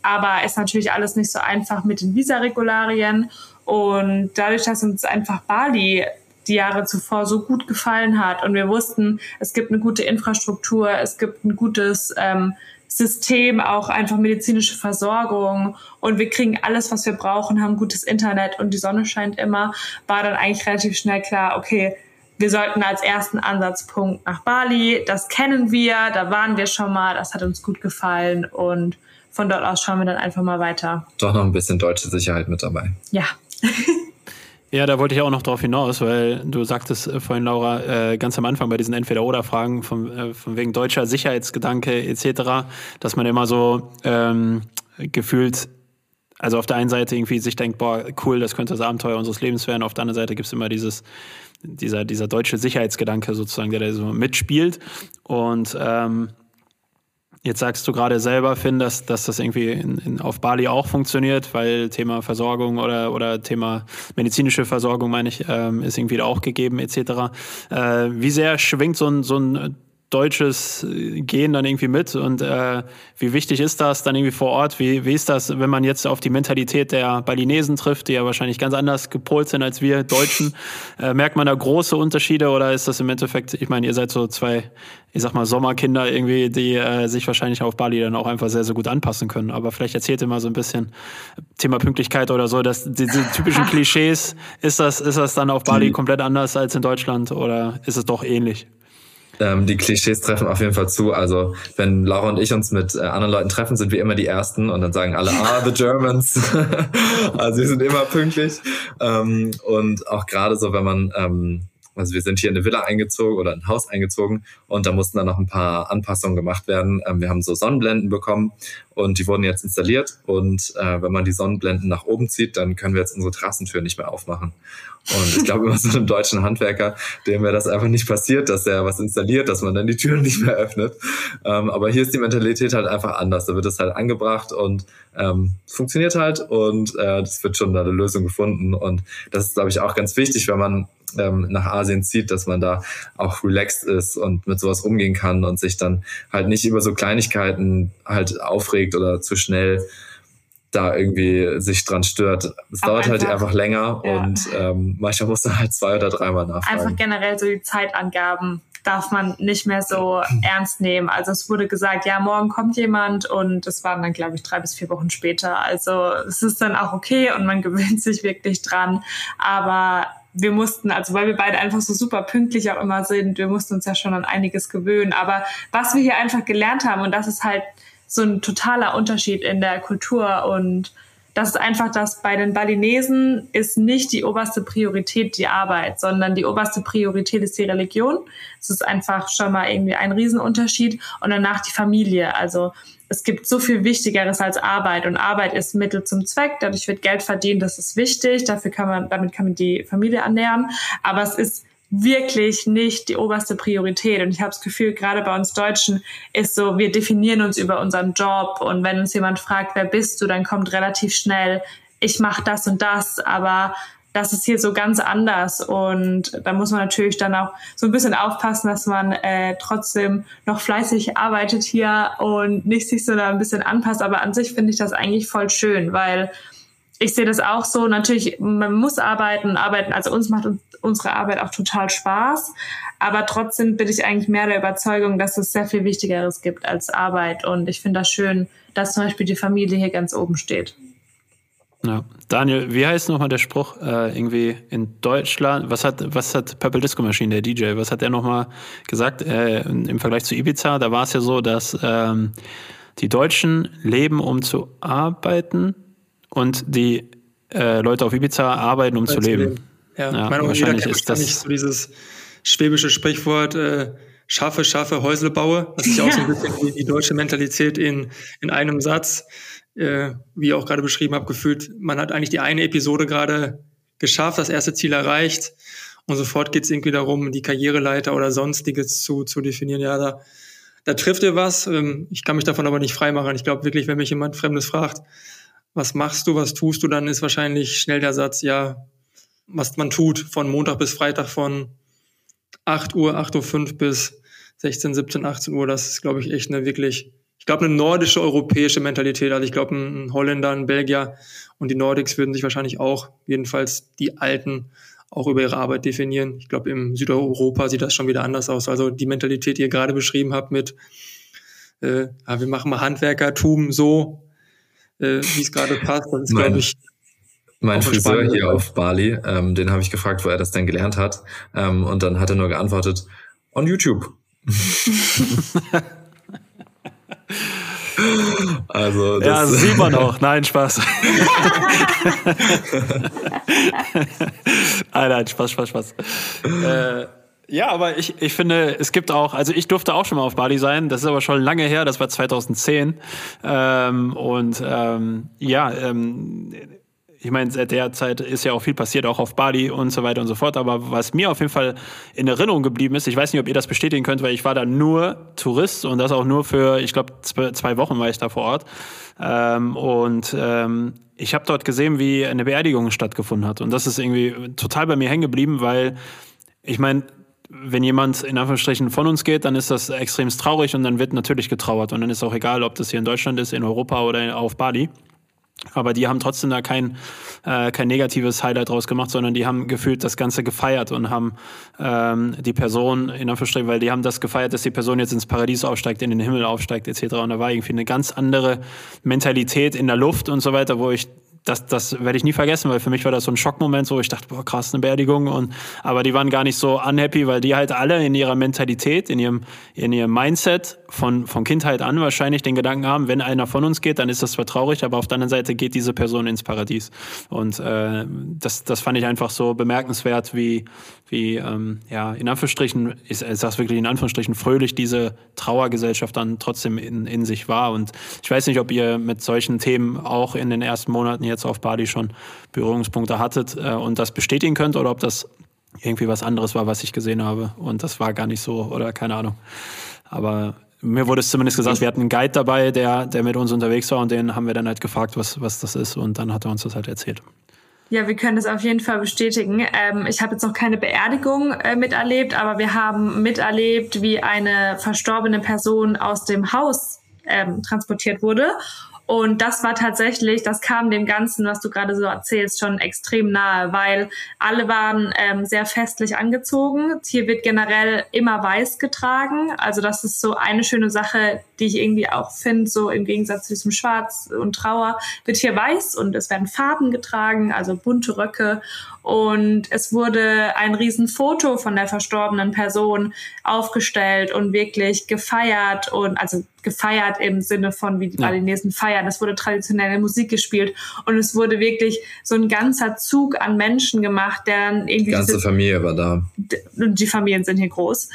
aber ist natürlich alles nicht so einfach mit den Visa-Regularien. Und dadurch, dass uns einfach Bali die Jahre zuvor so gut gefallen hat und wir wussten, es gibt eine gute Infrastruktur, es gibt ein gutes ähm, System, auch einfach medizinische Versorgung und wir kriegen alles, was wir brauchen, haben gutes Internet und die Sonne scheint immer, war dann eigentlich relativ schnell klar, okay, wir sollten als ersten Ansatzpunkt nach Bali. Das kennen wir, da waren wir schon mal, das hat uns gut gefallen und von dort aus schauen wir dann einfach mal weiter. Doch noch ein bisschen deutsche Sicherheit mit dabei. Ja. Ja, da wollte ich auch noch drauf hinaus, weil du sagtest äh, vorhin, Laura, äh, ganz am Anfang bei diesen Entweder-Oder-Fragen von, äh, von wegen deutscher Sicherheitsgedanke etc., dass man immer so ähm, gefühlt, also auf der einen Seite irgendwie sich denkt, boah, cool, das könnte das Abenteuer unseres Lebens werden, auf der anderen Seite gibt's immer dieses, dieser, dieser deutsche Sicherheitsgedanke sozusagen, der da so mitspielt. Und ähm, Jetzt sagst du gerade selber, Finn, dass, dass das irgendwie in, in, auf Bali auch funktioniert, weil Thema Versorgung oder, oder Thema medizinische Versorgung, meine ich, ähm, ist irgendwie auch gegeben etc. Äh, wie sehr schwingt so ein, so ein deutsches Gehen dann irgendwie mit und äh, wie wichtig ist das dann irgendwie vor Ort? Wie, wie ist das, wenn man jetzt auf die Mentalität der Balinesen trifft, die ja wahrscheinlich ganz anders gepolt sind als wir Deutschen? Äh, merkt man da große Unterschiede oder ist das im Endeffekt, ich meine, ihr seid so zwei, ich sag mal, Sommerkinder irgendwie, die äh, sich wahrscheinlich auf Bali dann auch einfach sehr, sehr gut anpassen können. Aber vielleicht erzählt ihr mal so ein bisschen Thema Pünktlichkeit oder so, dass die, die typischen Klischees, ist das, ist das dann auf Bali komplett anders als in Deutschland oder ist es doch ähnlich? Ähm, die Klischees treffen auf jeden Fall zu. Also wenn Laura und ich uns mit äh, anderen Leuten treffen, sind wir immer die Ersten und dann sagen alle, ah, the Germans. also wir sind immer pünktlich. Ähm, und auch gerade so, wenn man ähm, also wir sind hier in eine Villa eingezogen oder ein Haus eingezogen und da mussten dann noch ein paar Anpassungen gemacht werden. Ähm, wir haben so Sonnenblenden bekommen und die wurden jetzt installiert und äh, wenn man die Sonnenblenden nach oben zieht, dann können wir jetzt unsere Terrassentür nicht mehr aufmachen. Und ich glaube, immer so einem deutschen Handwerker, dem wäre das einfach nicht passiert, dass er was installiert, dass man dann die Türen nicht mehr öffnet. Ähm, aber hier ist die Mentalität halt einfach anders. Da wird es halt angebracht und ähm, funktioniert halt und äh, wird schon da eine Lösung gefunden. Und das ist, glaube ich, auch ganz wichtig, wenn man ähm, nach Asien zieht, dass man da auch relaxed ist und mit sowas umgehen kann und sich dann halt nicht über so Kleinigkeiten halt aufregt oder zu schnell da irgendwie sich dran stört. Es dauert halt einfach, halt einfach länger ja. und ähm, manchmal muss man halt zwei oder dreimal nachfragen. Einfach generell so die Zeitangaben darf man nicht mehr so ernst nehmen. Also es wurde gesagt, ja, morgen kommt jemand und es waren dann, glaube ich, drei bis vier Wochen später. Also es ist dann auch okay und man gewöhnt sich wirklich dran. Aber wir mussten, also weil wir beide einfach so super pünktlich auch immer sind, wir mussten uns ja schon an einiges gewöhnen. Aber was wir hier einfach gelernt haben, und das ist halt so ein totaler Unterschied in der Kultur und das ist einfach, dass bei den Balinesen ist nicht die oberste Priorität die Arbeit, sondern die oberste Priorität ist die Religion. Es ist einfach schon mal irgendwie ein Riesenunterschied und danach die Familie. Also es gibt so viel Wichtigeres als Arbeit und Arbeit ist Mittel zum Zweck. Dadurch wird Geld verdient, das ist wichtig. Dafür kann man, damit kann man die Familie ernähren. Aber es ist wirklich nicht die oberste Priorität. Und ich habe das Gefühl, gerade bei uns Deutschen ist so, wir definieren uns über unseren Job und wenn uns jemand fragt, wer bist du, dann kommt relativ schnell, ich mache das und das, aber das ist hier so ganz anders und da muss man natürlich dann auch so ein bisschen aufpassen, dass man äh, trotzdem noch fleißig arbeitet hier und nicht sich so da ein bisschen anpasst. Aber an sich finde ich das eigentlich voll schön, weil ich sehe das auch so. Natürlich, man muss arbeiten, arbeiten. Also uns macht unsere Arbeit auch total Spaß. Aber trotzdem bin ich eigentlich mehr der Überzeugung, dass es sehr viel Wichtigeres gibt als Arbeit. Und ich finde das schön, dass zum Beispiel die Familie hier ganz oben steht. Ja. Daniel, wie heißt nochmal der Spruch? Äh, irgendwie in Deutschland, was hat, was hat Purple Disco Machine, der DJ, was hat er nochmal gesagt? Äh, Im Vergleich zu Ibiza, da war es ja so, dass ähm, die Deutschen leben, um zu arbeiten und die äh, Leute auf Ibiza arbeiten, um zu leben. leben. Ja, ja meine, wahrscheinlich ist das nicht so dieses schwäbische Sprichwort, äh, schaffe, schaffe, Häusle baue. Das ist ja auch so ein bisschen die, die deutsche Mentalität in, in einem Satz. Äh, wie ich auch gerade beschrieben habe, gefühlt, man hat eigentlich die eine Episode gerade geschafft, das erste Ziel erreicht und sofort geht es irgendwie darum, die Karriereleiter oder sonstiges zu, zu definieren. Ja, da, da trifft ihr was. Ähm, ich kann mich davon aber nicht freimachen. Ich glaube wirklich, wenn mich jemand Fremdes fragt, was machst du, was tust du, dann ist wahrscheinlich schnell der Satz, ja, was man tut, von Montag bis Freitag von 8 Uhr, 8.05 Uhr bis 16, 17, 18 Uhr. Das ist, glaube ich, echt eine wirklich, ich glaube, eine nordische europäische Mentalität. Also ich glaube, ein Holländer, ein Belgier und die Nordics würden sich wahrscheinlich auch, jedenfalls die Alten, auch über ihre Arbeit definieren. Ich glaube, im Südeuropa sieht das schon wieder anders aus. Also die Mentalität, die ihr gerade beschrieben habt mit, äh, ja, wir machen mal Handwerkertum so, äh, wie es gerade passt. Das ist, glaube ich, mein Friseur hier auf Bali, ähm, den habe ich gefragt, wo er das denn gelernt hat. Ähm, und dann hat er nur geantwortet, on YouTube. also, ja, sieht man auch. Nein, Spaß. nein, nein, Spaß, Spaß, Spaß. Äh, ja, aber ich, ich finde, es gibt auch, also ich durfte auch schon mal auf Bali sein, das ist aber schon lange her, das war 2010. Ähm, und ähm, ja, ähm, ich meine, seit der Zeit ist ja auch viel passiert, auch auf Bali und so weiter und so fort. Aber was mir auf jeden Fall in Erinnerung geblieben ist, ich weiß nicht, ob ihr das bestätigen könnt, weil ich war da nur Tourist und das auch nur für, ich glaube, zwei Wochen war ich da vor Ort. Ähm, und ähm, ich habe dort gesehen, wie eine Beerdigung stattgefunden hat. Und das ist irgendwie total bei mir hängen geblieben, weil ich meine, wenn jemand in Anführungsstrichen von uns geht, dann ist das extrem traurig und dann wird natürlich getrauert. Und dann ist auch egal, ob das hier in Deutschland ist, in Europa oder auf Bali. Aber die haben trotzdem da kein, äh, kein negatives Highlight draus gemacht, sondern die haben gefühlt das Ganze gefeiert und haben ähm, die Person in Anführungsstrichen, weil die haben das gefeiert, dass die Person jetzt ins Paradies aufsteigt, in den Himmel aufsteigt etc. Und da war irgendwie eine ganz andere Mentalität in der Luft und so weiter, wo ich das, das werde ich nie vergessen, weil für mich war das so ein Schockmoment, wo ich dachte, boah, krass, eine Beerdigung. Und, aber die waren gar nicht so unhappy, weil die halt alle in ihrer Mentalität, in ihrem, in ihrem Mindset von, von Kindheit an wahrscheinlich den Gedanken haben, wenn einer von uns geht, dann ist das zwar traurig, aber auf der anderen Seite geht diese Person ins Paradies. Und äh, das, das fand ich einfach so bemerkenswert, wie, wie ähm, ja, in Anführungsstrichen, ich, ich sag's wirklich in Anführungsstrichen, fröhlich diese Trauergesellschaft dann trotzdem in, in sich war. Und ich weiß nicht, ob ihr mit solchen Themen auch in den ersten Monaten jetzt auf Bali schon Berührungspunkte hattet äh, und das bestätigen könnt oder ob das irgendwie was anderes war, was ich gesehen habe. Und das war gar nicht so oder keine Ahnung. Aber mir wurde es zumindest gesagt, wir hatten einen Guide dabei, der, der mit uns unterwegs war und den haben wir dann halt gefragt, was, was das ist und dann hat er uns das halt erzählt. Ja, wir können das auf jeden Fall bestätigen. Ähm, ich habe jetzt noch keine Beerdigung äh, miterlebt, aber wir haben miterlebt, wie eine verstorbene Person aus dem Haus ähm, transportiert wurde und das war tatsächlich, das kam dem Ganzen, was du gerade so erzählst, schon extrem nahe, weil alle waren ähm, sehr festlich angezogen. Hier wird generell immer weiß getragen. Also das ist so eine schöne Sache, die ich irgendwie auch finde, so im Gegensatz zu diesem Schwarz und Trauer, wird hier weiß und es werden Farben getragen, also bunte Röcke. Und es wurde ein Riesenfoto von der verstorbenen Person aufgestellt und wirklich gefeiert und also gefeiert im Sinne von, wie die Balinesen feiern. Es wurde traditionelle Musik gespielt und es wurde wirklich so ein ganzer Zug an Menschen gemacht, der dann irgendwie. Die ganze Familie war da. Und die Familien sind hier groß.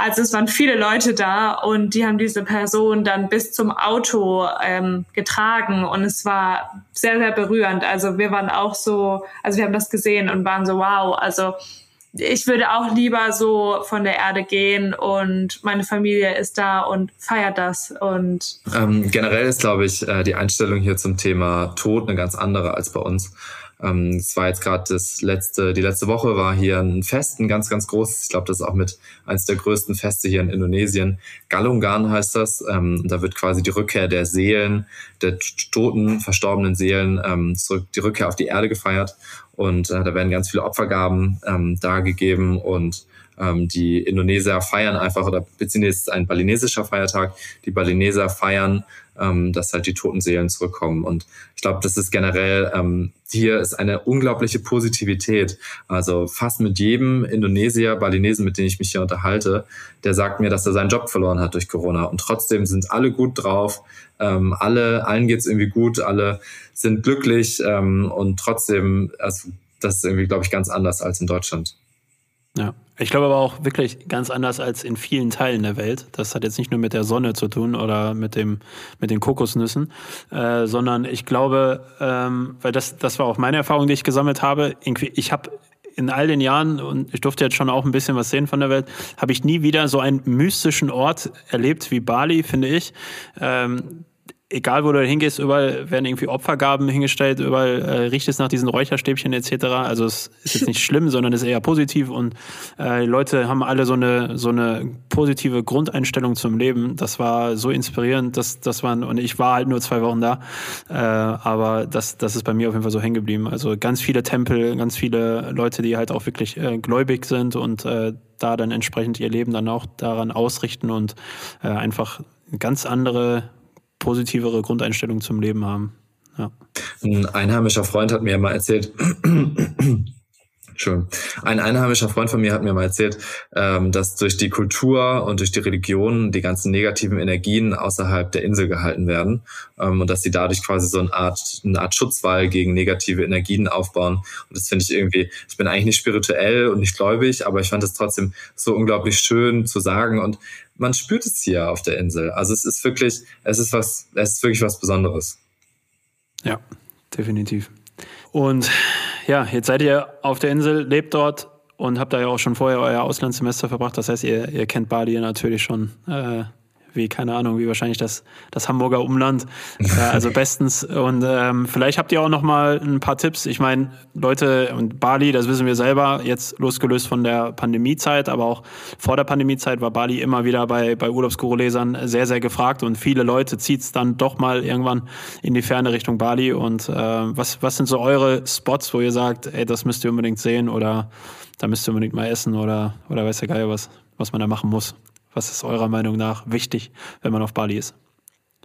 Also es waren viele Leute da und die haben diese Person dann bis zum Auto ähm, getragen und es war sehr, sehr berührend. Also wir waren auch so, also wir haben das gesehen und waren so, wow, also ich würde auch lieber so von der Erde gehen und meine Familie ist da und feiert das und ähm, generell ist glaube ich äh, die Einstellung hier zum Thema Tod eine ganz andere als bei uns. Ähm, es war jetzt gerade das letzte, die letzte Woche war hier ein Fest, ein ganz, ganz großes. Ich glaube, das ist auch mit eines der größten Feste hier in Indonesien. Galungan heißt das. Ähm, da wird quasi die Rückkehr der Seelen, der toten, verstorbenen Seelen ähm, zurück, die Rückkehr auf die Erde gefeiert. Und äh, da werden ganz viele Opfergaben ähm, dargegeben und ähm, die Indonesier feiern einfach, oder beziehungsweise ist ein balinesischer Feiertag, die Balineser feiern, ähm, dass halt die toten Seelen zurückkommen. Und ich glaube, das ist generell, ähm, hier ist eine unglaubliche Positivität. Also fast mit jedem Indonesier, Balinesen, mit dem ich mich hier unterhalte, der sagt mir, dass er seinen Job verloren hat durch Corona. Und trotzdem sind alle gut drauf, ähm, alle, allen geht's irgendwie gut, alle sind glücklich ähm, und trotzdem, also das ist irgendwie, glaube ich, ganz anders als in Deutschland. Ja, ich glaube aber auch wirklich ganz anders als in vielen Teilen der Welt. Das hat jetzt nicht nur mit der Sonne zu tun oder mit dem mit den Kokosnüssen, äh, sondern ich glaube, ähm, weil das das war auch meine Erfahrung, die ich gesammelt habe. Ich habe in all den Jahren und ich durfte jetzt schon auch ein bisschen was sehen von der Welt, habe ich nie wieder so einen mystischen Ort erlebt wie Bali, finde ich. Ähm, egal wo du hingehst, überall werden irgendwie Opfergaben hingestellt, überall äh, riecht es nach diesen Räucherstäbchen etc. Also es ist jetzt nicht schlimm, sondern ist eher positiv und äh, Leute haben alle so eine so eine positive Grundeinstellung zum Leben. Das war so inspirierend, dass das waren und ich war halt nur zwei Wochen da, äh, aber das das ist bei mir auf jeden Fall so hängen geblieben. Also ganz viele Tempel, ganz viele Leute, die halt auch wirklich äh, gläubig sind und äh, da dann entsprechend ihr Leben dann auch daran ausrichten und äh, einfach ganz andere positivere Grundeinstellung zum Leben haben. Ja. Ein einheimischer Freund hat mir mal erzählt, Schön. Ein einheimischer Freund von mir hat mir mal erzählt, ähm, dass durch die Kultur und durch die Religion die ganzen negativen Energien außerhalb der Insel gehalten werden ähm, und dass sie dadurch quasi so eine Art, eine Art Schutzwall gegen negative Energien aufbauen. Und das finde ich irgendwie, ich bin eigentlich nicht spirituell und nicht gläubig, aber ich fand es trotzdem so unglaublich schön zu sagen und man spürt es hier auf der Insel. Also es ist wirklich, es ist was, es ist wirklich was Besonderes. Ja, definitiv. Und ja, jetzt seid ihr auf der Insel, lebt dort und habt da ja auch schon vorher euer Auslandssemester verbracht. Das heißt, ihr, ihr kennt Bali natürlich schon äh, wie keine Ahnung, wie wahrscheinlich das, das Hamburger Umland. Äh, also bestens. Und ähm, vielleicht habt ihr auch noch mal ein paar Tipps. Ich meine, Leute und Bali, das wissen wir selber, jetzt losgelöst von der Pandemiezeit, aber auch vor der Pandemiezeit war Bali immer wieder bei, bei Urlaubsguru-Lesern sehr, sehr gefragt und viele Leute zieht es dann doch mal irgendwann in die ferne Richtung Bali. Und äh, was, was sind so eure Spots, wo ihr sagt, ey, das müsst ihr unbedingt sehen oder da müsst ihr unbedingt mal essen oder, oder weiß der Geil was, was man da machen muss? Was ist eurer Meinung nach wichtig, wenn man auf Bali ist?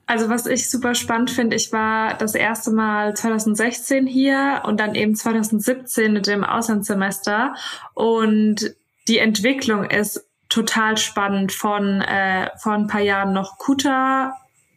Also was ich super spannend finde, ich war das erste Mal 2016 hier und dann eben 2017 mit dem Auslandssemester und die Entwicklung ist total spannend von äh, vor ein paar Jahren noch Kuta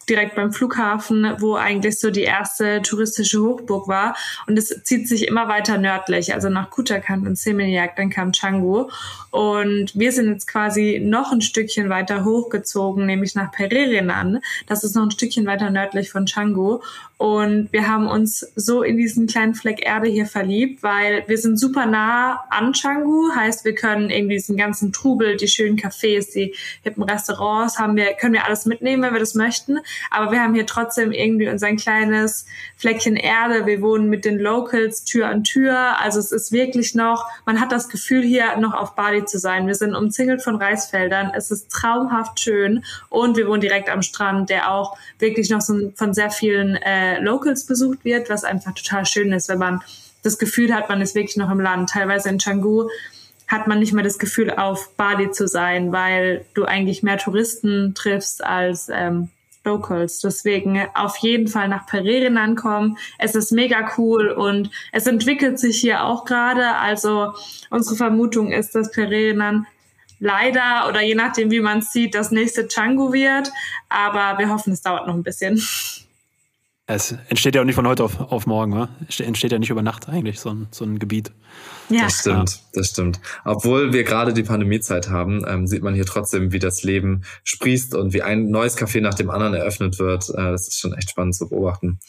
direkt beim Flughafen, wo eigentlich so die erste touristische Hochburg war. Und es zieht sich immer weiter nördlich, also nach Kutakan und Seminyak, dann kam Canggu. Und wir sind jetzt quasi noch ein Stückchen weiter hochgezogen, nämlich nach Pererinan. Das ist noch ein Stückchen weiter nördlich von Canggu. Und wir haben uns so in diesen kleinen Fleck Erde hier verliebt, weil wir sind super nah an Canggu, heißt wir können irgendwie diesen ganzen Trubel, die schönen Cafés, die hippen Restaurants, haben wir, können wir alles mitnehmen, wenn wir das möchten. Aber wir haben hier trotzdem irgendwie unser kleines Fleckchen Erde. Wir wohnen mit den Locals Tür an Tür. Also es ist wirklich noch, man hat das Gefühl hier noch auf Bali zu sein. Wir sind umzingelt von Reisfeldern. Es ist traumhaft schön und wir wohnen direkt am Strand, der auch wirklich noch so von sehr vielen äh, Locals besucht wird, was einfach total schön ist, wenn man das Gefühl hat, man ist wirklich noch im Land. Teilweise in Canggu hat man nicht mehr das Gefühl, auf Bali zu sein, weil du eigentlich mehr Touristen triffst als ähm, Locals. Deswegen auf jeden Fall nach Pererin ankommen. Es ist mega cool und es entwickelt sich hier auch gerade. Also unsere Vermutung ist, dass Pererin leider oder je nachdem, wie man es sieht, das nächste Canggu wird. Aber wir hoffen, es dauert noch ein bisschen. Es entsteht ja auch nicht von heute auf, auf morgen, wa? Es entsteht ja nicht über Nacht eigentlich, so ein, so ein Gebiet. Ja. Das stimmt, das stimmt. Obwohl wir gerade die Pandemiezeit haben, ähm, sieht man hier trotzdem, wie das Leben sprießt und wie ein neues Café nach dem anderen eröffnet wird. Äh, das ist schon echt spannend zu beobachten.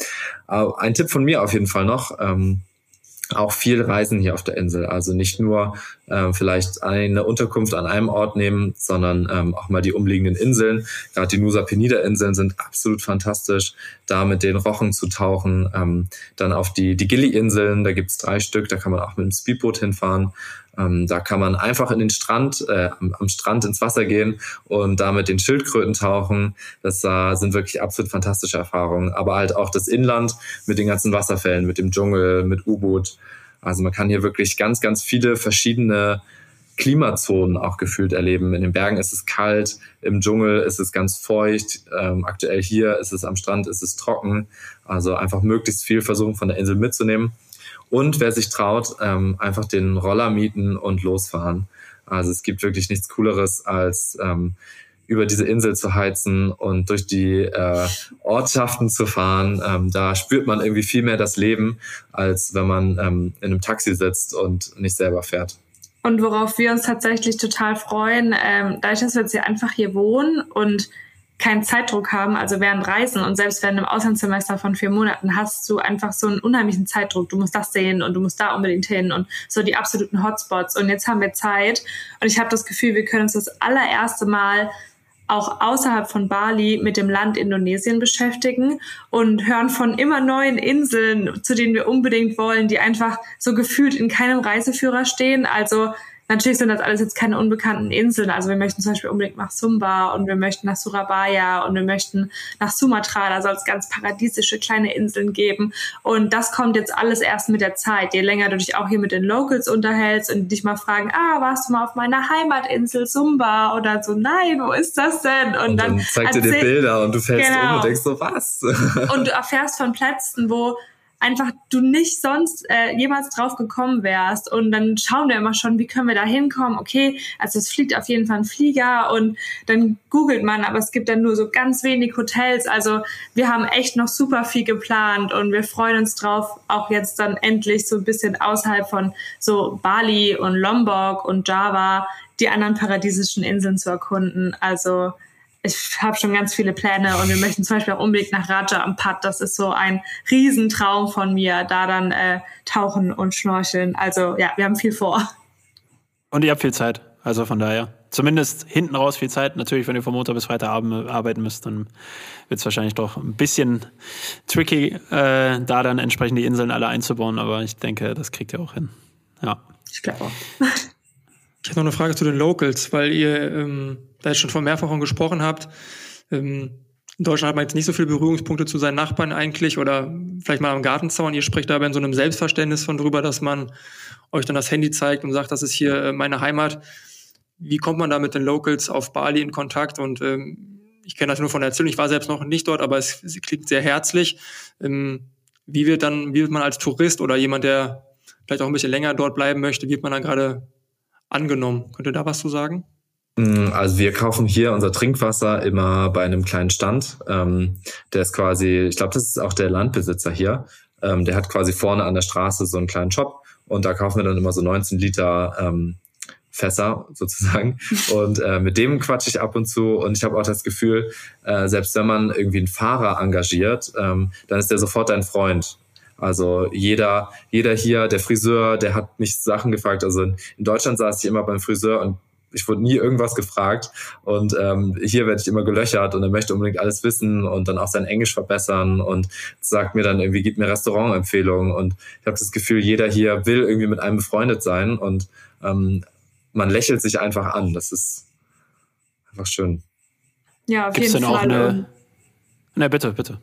Äh, ein Tipp von mir auf jeden Fall noch. Ähm, auch viel reisen hier auf der Insel. Also nicht nur äh, vielleicht eine Unterkunft an einem Ort nehmen, sondern ähm, auch mal die umliegenden Inseln. Gerade die Nusa Penida Inseln sind absolut fantastisch, da mit den Rochen zu tauchen. Ähm, dann auf die, die Gili Inseln, da gibt's drei Stück, da kann man auch mit dem Speedboot hinfahren. Ähm, da kann man einfach in den Strand, äh, am, Strand ins Wasser gehen und damit den Schildkröten tauchen. Das äh, sind wirklich absolut fantastische Erfahrungen. Aber halt auch das Inland mit den ganzen Wasserfällen, mit dem Dschungel, mit U-Boot. Also man kann hier wirklich ganz, ganz viele verschiedene Klimazonen auch gefühlt erleben. In den Bergen ist es kalt, im Dschungel ist es ganz feucht. Ähm, aktuell hier ist es am Strand, ist es trocken. Also einfach möglichst viel versuchen von der Insel mitzunehmen. Und wer sich traut, ähm, einfach den Roller mieten und losfahren. Also es gibt wirklich nichts Cooleres als ähm, über diese Insel zu heizen und durch die äh, Ortschaften zu fahren. Ähm, da spürt man irgendwie viel mehr das Leben, als wenn man ähm, in einem Taxi sitzt und nicht selber fährt. Und worauf wir uns tatsächlich total freuen, ähm, dadurch, dass wir jetzt hier einfach hier wohnen und keinen Zeitdruck haben, also während Reisen und selbst während einem Auslandssemester von vier Monaten hast du einfach so einen unheimlichen Zeitdruck. Du musst das sehen und du musst da unbedingt hin und so die absoluten Hotspots. Und jetzt haben wir Zeit und ich habe das Gefühl, wir können uns das allererste Mal auch außerhalb von Bali mit dem Land Indonesien beschäftigen und hören von immer neuen Inseln, zu denen wir unbedingt wollen, die einfach so gefühlt in keinem Reiseführer stehen. Also Natürlich sind das alles jetzt keine unbekannten Inseln. Also wir möchten zum Beispiel unbedingt nach Sumba und wir möchten nach Surabaya und wir möchten nach Sumatra. Da soll es ganz paradiesische kleine Inseln geben. Und das kommt jetzt alles erst mit der Zeit. Je länger du dich auch hier mit den Locals unterhältst und dich mal fragen, ah, warst du mal auf meiner Heimatinsel Sumba oder so, nein, wo ist das denn? Und, und dann, dann zeigt dir die Bilder und du fällst genau. um und denkst so, was? und du erfährst von Plätzen, wo einfach du nicht sonst äh, jemals drauf gekommen wärst. Und dann schauen wir immer schon, wie können wir da hinkommen. Okay, also es fliegt auf jeden Fall ein Flieger und dann googelt man, aber es gibt dann nur so ganz wenig Hotels. Also wir haben echt noch super viel geplant und wir freuen uns drauf, auch jetzt dann endlich so ein bisschen außerhalb von so Bali und Lombok und Java die anderen paradiesischen Inseln zu erkunden. Also ich habe schon ganz viele Pläne und wir möchten zum Beispiel auch unbedingt nach Raja am Pad. Das ist so ein Riesentraum von mir, da dann äh, tauchen und schnorcheln. Also ja, wir haben viel vor. Und ihr habt viel Zeit, also von daher. zumindest hinten raus viel Zeit. Natürlich, wenn ihr von Montag bis Freitag arbeiten müsst, dann wird es wahrscheinlich doch ein bisschen tricky, äh, da dann entsprechend die Inseln alle einzubauen. Aber ich denke, das kriegt ihr auch hin. Ja. Ich glaube auch. Ich habe noch eine Frage zu den Locals, weil ihr ähm, da jetzt schon von mehrfachen gesprochen habt. Ähm, in Deutschland hat man jetzt nicht so viele Berührungspunkte zu seinen Nachbarn eigentlich oder vielleicht mal am Gartenzaun. Ihr spricht aber in so einem Selbstverständnis von drüber, dass man euch dann das Handy zeigt und sagt, das ist hier äh, meine Heimat. Wie kommt man da mit den Locals auf Bali in Kontakt? Und ähm, ich kenne das nur von der Erzählung. Ich war selbst noch nicht dort, aber es, es klingt sehr herzlich. Ähm, wie wird dann, wie wird man als Tourist oder jemand, der vielleicht auch ein bisschen länger dort bleiben möchte, wird man dann gerade angenommen? Könnt ihr da was zu sagen? Mm, also wir kaufen hier unser Trinkwasser immer bei einem kleinen Stand. Ähm, der ist quasi, ich glaube, das ist auch der Landbesitzer hier. Ähm, der hat quasi vorne an der Straße so einen kleinen Shop und da kaufen wir dann immer so 19 Liter ähm, Fässer sozusagen. Und äh, mit dem quatsche ich ab und zu. Und ich habe auch das Gefühl, äh, selbst wenn man irgendwie einen Fahrer engagiert, ähm, dann ist der sofort dein Freund. Also jeder, jeder hier, der Friseur, der hat mich Sachen gefragt. Also in Deutschland saß ich immer beim Friseur und ich wurde nie irgendwas gefragt und ähm, hier werde ich immer gelöchert und er möchte unbedingt alles wissen und dann auch sein Englisch verbessern und sagt mir dann irgendwie, gibt mir Restaurantempfehlungen und ich habe das Gefühl, jeder hier will irgendwie mit einem befreundet sein und ähm, man lächelt sich einfach an. Das ist einfach schön. Ja, auf Gibt's jeden denn Fall. auch eine... Ne, bitte, bitte.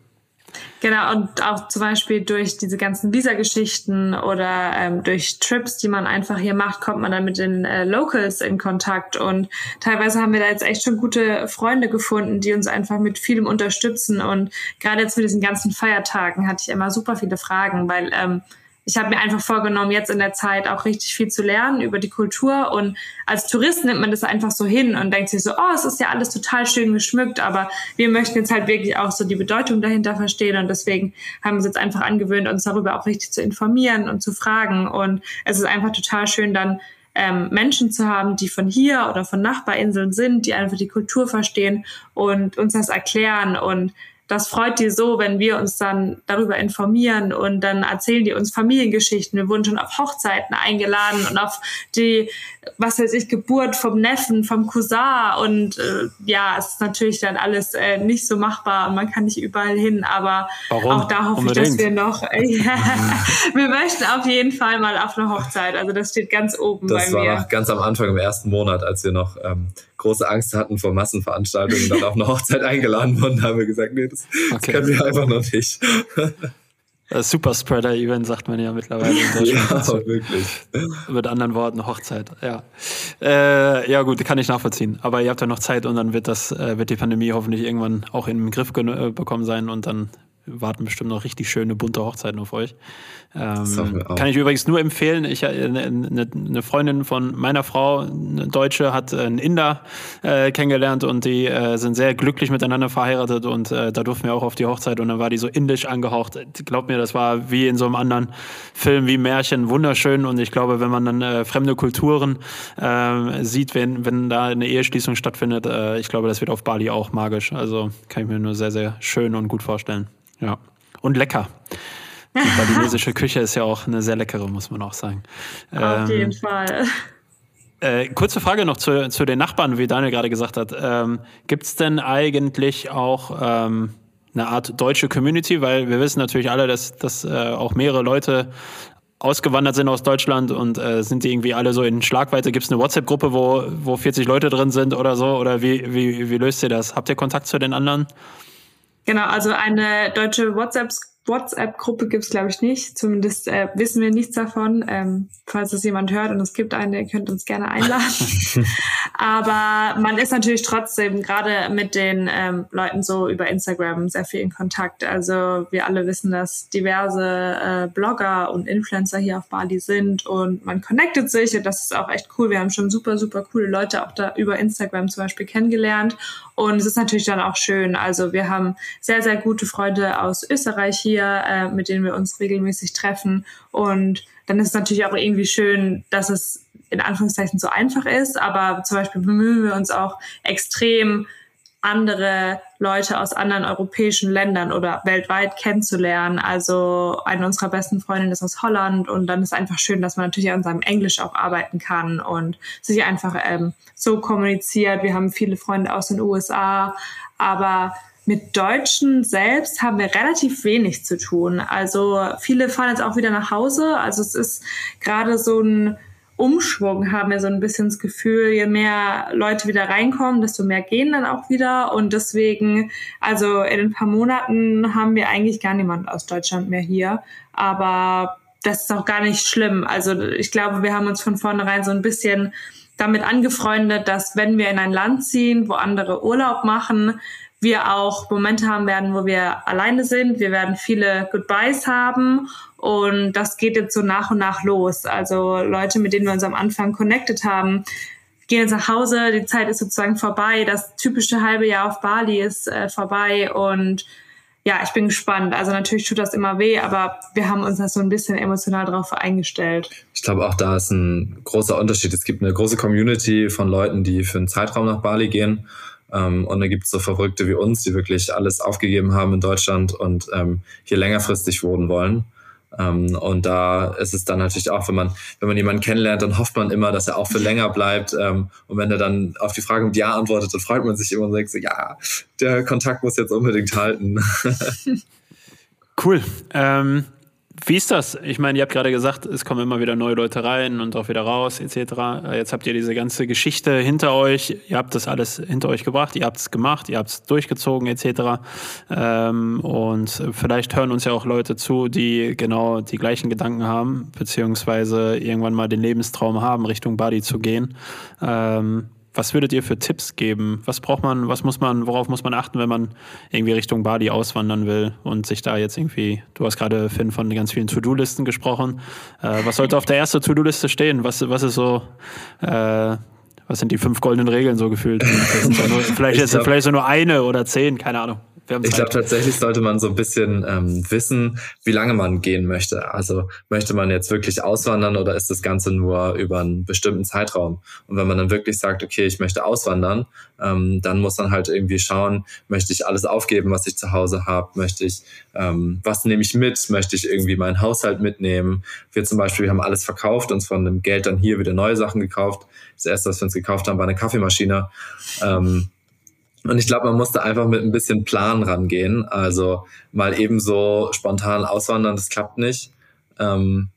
Genau, und auch zum Beispiel durch diese ganzen Visa-Geschichten oder ähm, durch Trips, die man einfach hier macht, kommt man dann mit den äh, Locals in Kontakt. Und teilweise haben wir da jetzt echt schon gute Freunde gefunden, die uns einfach mit vielem unterstützen. Und gerade jetzt mit diesen ganzen Feiertagen hatte ich immer super viele Fragen, weil ähm, ich habe mir einfach vorgenommen, jetzt in der Zeit auch richtig viel zu lernen über die Kultur. Und als Tourist nimmt man das einfach so hin und denkt sich so, oh, es ist ja alles total schön geschmückt, aber wir möchten jetzt halt wirklich auch so die Bedeutung dahinter verstehen. Und deswegen haben wir uns jetzt einfach angewöhnt, uns darüber auch richtig zu informieren und zu fragen. Und es ist einfach total schön, dann ähm, Menschen zu haben, die von hier oder von Nachbarinseln sind, die einfach die Kultur verstehen und uns das erklären und das freut die so, wenn wir uns dann darüber informieren und dann erzählen die uns Familiengeschichten. Wir wurden schon auf Hochzeiten eingeladen und auf die, was weiß ich, Geburt vom Neffen, vom Cousin und äh, ja, es ist natürlich dann alles äh, nicht so machbar und man kann nicht überall hin, aber Warum? auch da hoffe Unbedingt. ich, dass wir noch, äh, ja, wir möchten auf jeden Fall mal auf eine Hochzeit. Also das steht ganz oben Das bei war mir. noch ganz am Anfang im ersten Monat, als wir noch ähm, große Angst hatten vor Massenveranstaltungen, dann auf eine Hochzeit eingeladen wurden, haben wir gesagt, nee, das, das Okay. können wir einfach noch nicht. Das Superspreader-Event sagt man ja mittlerweile in Deutschland. ja, dazu. wirklich. Mit anderen Worten, Hochzeit, ja. Äh, ja, gut, kann ich nachvollziehen. Aber ihr habt ja noch Zeit und dann wird das, äh, wird die Pandemie hoffentlich irgendwann auch in den Griff äh, bekommen sein und dann warten bestimmt noch richtig schöne bunte Hochzeiten auf euch. Ähm, kann ich übrigens nur empfehlen. Ich äh, eine eine Freundin von meiner Frau, eine Deutsche, hat einen Inder äh, kennengelernt und die äh, sind sehr glücklich miteinander verheiratet und äh, da durften wir auch auf die Hochzeit und dann war die so indisch angehaucht. Glaub mir, das war wie in so einem anderen Film, wie Märchen, wunderschön und ich glaube, wenn man dann äh, fremde Kulturen äh, sieht, wenn, wenn da eine Eheschließung stattfindet, äh, ich glaube, das wird auf Bali auch magisch. Also kann ich mir nur sehr, sehr schön und gut vorstellen. Ja. Und lecker. Die balinesische Küche ist ja auch eine sehr leckere, muss man auch sagen. auf jeden Ähm, Fall. äh, kurze Frage noch zu, zu den Nachbarn, wie Daniel gerade gesagt hat. Ähm, Gibt es denn eigentlich auch ähm, eine Art deutsche Community? Weil wir wissen natürlich alle, dass, dass äh, auch mehrere Leute ausgewandert sind aus Deutschland und äh, sind die irgendwie alle so in Schlagweite? Gibt es eine WhatsApp-Gruppe, wo, wo 40 Leute drin sind oder so? Oder wie, wie, wie löst ihr das? Habt ihr Kontakt zu den anderen? Genau, also eine deutsche WhatsApp WhatsApp-Gruppe gibt's glaube ich, nicht. Zumindest äh, wissen wir nichts davon. Ähm, falls es jemand hört und es gibt eine, ihr könnt uns gerne einladen. Aber man ist natürlich trotzdem gerade mit den ähm, Leuten so über Instagram sehr viel in Kontakt. Also wir alle wissen, dass diverse äh, Blogger und Influencer hier auf Bali sind und man connectet sich und das ist auch echt cool. Wir haben schon super, super coole Leute auch da über Instagram zum Beispiel kennengelernt. Und es ist natürlich dann auch schön. Also wir haben sehr, sehr gute Freunde aus Österreich hier, äh, mit denen wir uns regelmäßig treffen. Und dann ist es natürlich auch irgendwie schön, dass es in Anführungszeichen so einfach ist. Aber zum Beispiel bemühen wir uns auch extrem, andere Leute aus anderen europäischen Ländern oder weltweit kennenzulernen. Also eine unserer besten Freundinnen ist aus Holland und dann ist einfach schön, dass man natürlich an seinem Englisch auch arbeiten kann und sich einfach ähm, so kommuniziert. Wir haben viele Freunde aus den USA, aber mit Deutschen selbst haben wir relativ wenig zu tun. Also viele fahren jetzt auch wieder nach Hause. Also es ist gerade so ein Umschwung haben wir so ein bisschen das Gefühl, je mehr Leute wieder reinkommen, desto mehr gehen dann auch wieder. Und deswegen, also in ein paar Monaten haben wir eigentlich gar niemand aus Deutschland mehr hier. Aber das ist auch gar nicht schlimm. Also ich glaube, wir haben uns von vornherein so ein bisschen damit angefreundet, dass wenn wir in ein Land ziehen, wo andere Urlaub machen, wir auch Momente haben werden, wo wir alleine sind. Wir werden viele Goodbyes haben und das geht jetzt so nach und nach los. Also Leute, mit denen wir uns am Anfang connected haben, gehen jetzt nach Hause. Die Zeit ist sozusagen vorbei. Das typische halbe Jahr auf Bali ist äh, vorbei und ja, ich bin gespannt. Also natürlich tut das immer weh, aber wir haben uns da so ein bisschen emotional drauf eingestellt. Ich glaube, auch da ist ein großer Unterschied. Es gibt eine große Community von Leuten, die für einen Zeitraum nach Bali gehen ähm, und dann gibt es so Verrückte wie uns, die wirklich alles aufgegeben haben in Deutschland und ähm, hier längerfristig wohnen wollen. Ähm, und da ist es dann natürlich auch, wenn man, wenn man jemanden kennenlernt, dann hofft man immer, dass er auch für länger bleibt. Ähm, und wenn er dann auf die Frage mit Ja antwortet, dann freut man sich immer und sagt so, ja, der Kontakt muss jetzt unbedingt halten. cool. Ähm, wie ist das? Ich meine, ihr habt gerade gesagt, es kommen immer wieder neue Leute rein und auch wieder raus, etc. Jetzt habt ihr diese ganze Geschichte hinter euch, ihr habt das alles hinter euch gebracht, ihr habt es gemacht, ihr habt es durchgezogen, etc. Ähm, und vielleicht hören uns ja auch Leute zu, die genau die gleichen Gedanken haben, beziehungsweise irgendwann mal den Lebenstraum haben, Richtung Body zu gehen. Was würdet ihr für Tipps geben? Was braucht man, was muss man, worauf muss man achten, wenn man irgendwie Richtung Bali auswandern will und sich da jetzt irgendwie, du hast gerade Finn von ganz vielen To-Do-Listen gesprochen. Äh, was sollte auf der ersten To-Do-Liste stehen? Was, was ist so, äh, was sind die fünf goldenen Regeln so gefühlt? Ja nur, vielleicht ist vielleicht so nur eine oder zehn, keine Ahnung ich glaube, tatsächlich sollte man so ein bisschen ähm, wissen, wie lange man gehen möchte. Also möchte man jetzt wirklich auswandern oder ist das Ganze nur über einen bestimmten Zeitraum? Und wenn man dann wirklich sagt, okay, ich möchte auswandern, ähm, dann muss man halt irgendwie schauen, möchte ich alles aufgeben, was ich zu Hause habe? Möchte ich, ähm, was nehme ich mit? Möchte ich irgendwie meinen Haushalt mitnehmen? Wir zum Beispiel, wir haben alles verkauft, uns von dem Geld dann hier wieder neue Sachen gekauft. Das erste, was wir uns gekauft haben, war eine Kaffeemaschine. Ähm, und ich glaube, man musste einfach mit ein bisschen Plan rangehen. Also mal eben so spontan auswandern, das klappt nicht. Ähm,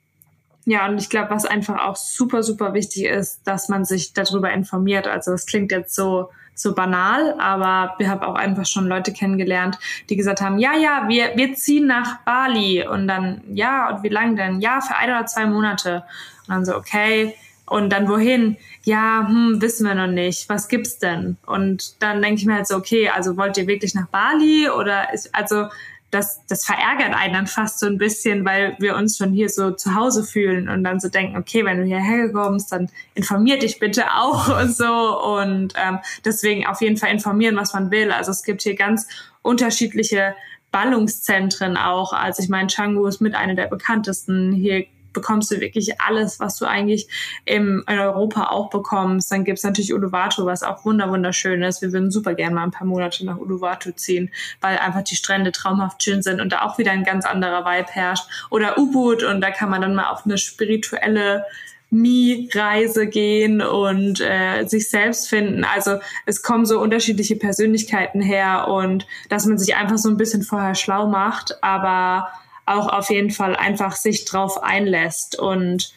ja, und ich glaube, was einfach auch super, super wichtig ist, dass man sich darüber informiert. Also es klingt jetzt so, so banal, aber wir haben auch einfach schon Leute kennengelernt, die gesagt haben, ja, ja, wir, wir ziehen nach Bali. Und dann, ja, und wie lange denn? Ja, für ein oder zwei Monate. Und dann so, okay, und dann wohin? Ja, hm, wissen wir noch nicht. Was gibt's denn? Und dann denke ich mir halt so, okay, also wollt ihr wirklich nach Bali oder ist, also das, das verärgert einen dann fast so ein bisschen, weil wir uns schon hier so zu Hause fühlen und dann so denken, okay, wenn du hierher kommst, dann informier dich bitte auch und so. Und ähm, deswegen auf jeden Fall informieren, was man will. Also es gibt hier ganz unterschiedliche Ballungszentren auch. Also ich meine, Canggu ist mit einer der bekanntesten. Hier bekommst du wirklich alles, was du eigentlich im, in Europa auch bekommst. Dann gibt's natürlich Uluwatu, was auch wunderschön ist. Wir würden super gerne mal ein paar Monate nach Uluwatu ziehen, weil einfach die Strände traumhaft schön sind und da auch wieder ein ganz anderer Vibe herrscht. Oder Ubud und da kann man dann mal auf eine spirituelle Mi-Reise gehen und äh, sich selbst finden. Also es kommen so unterschiedliche Persönlichkeiten her und dass man sich einfach so ein bisschen vorher schlau macht, aber auch auf jeden Fall einfach sich drauf einlässt und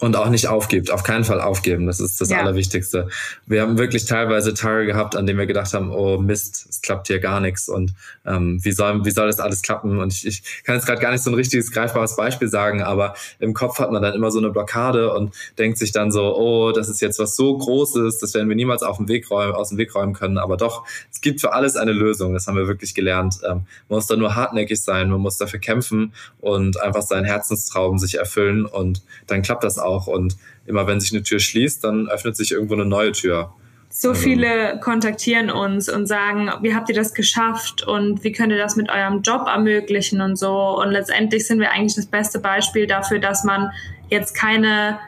und auch nicht aufgibt, auf keinen Fall aufgeben. Das ist das ja. Allerwichtigste. Wir haben wirklich teilweise Tage gehabt, an denen wir gedacht haben, oh Mist, es klappt hier gar nichts und ähm, wie, soll, wie soll das alles klappen? Und ich, ich kann jetzt gerade gar nicht so ein richtiges greifbares Beispiel sagen, aber im Kopf hat man dann immer so eine Blockade und denkt sich dann so, oh, das ist jetzt was so Großes, das werden wir niemals auf dem Weg räumen, aus dem Weg räumen können. Aber doch, es gibt für alles eine Lösung. Das haben wir wirklich gelernt. Ähm, man muss da nur hartnäckig sein, man muss dafür kämpfen und einfach seinen Herzenstraum sich erfüllen und dann klappt das auch. Und immer wenn sich eine Tür schließt, dann öffnet sich irgendwo eine neue Tür. So also viele kontaktieren uns und sagen, wie habt ihr das geschafft und wie könnt ihr das mit eurem Job ermöglichen und so. Und letztendlich sind wir eigentlich das beste Beispiel dafür, dass man jetzt keine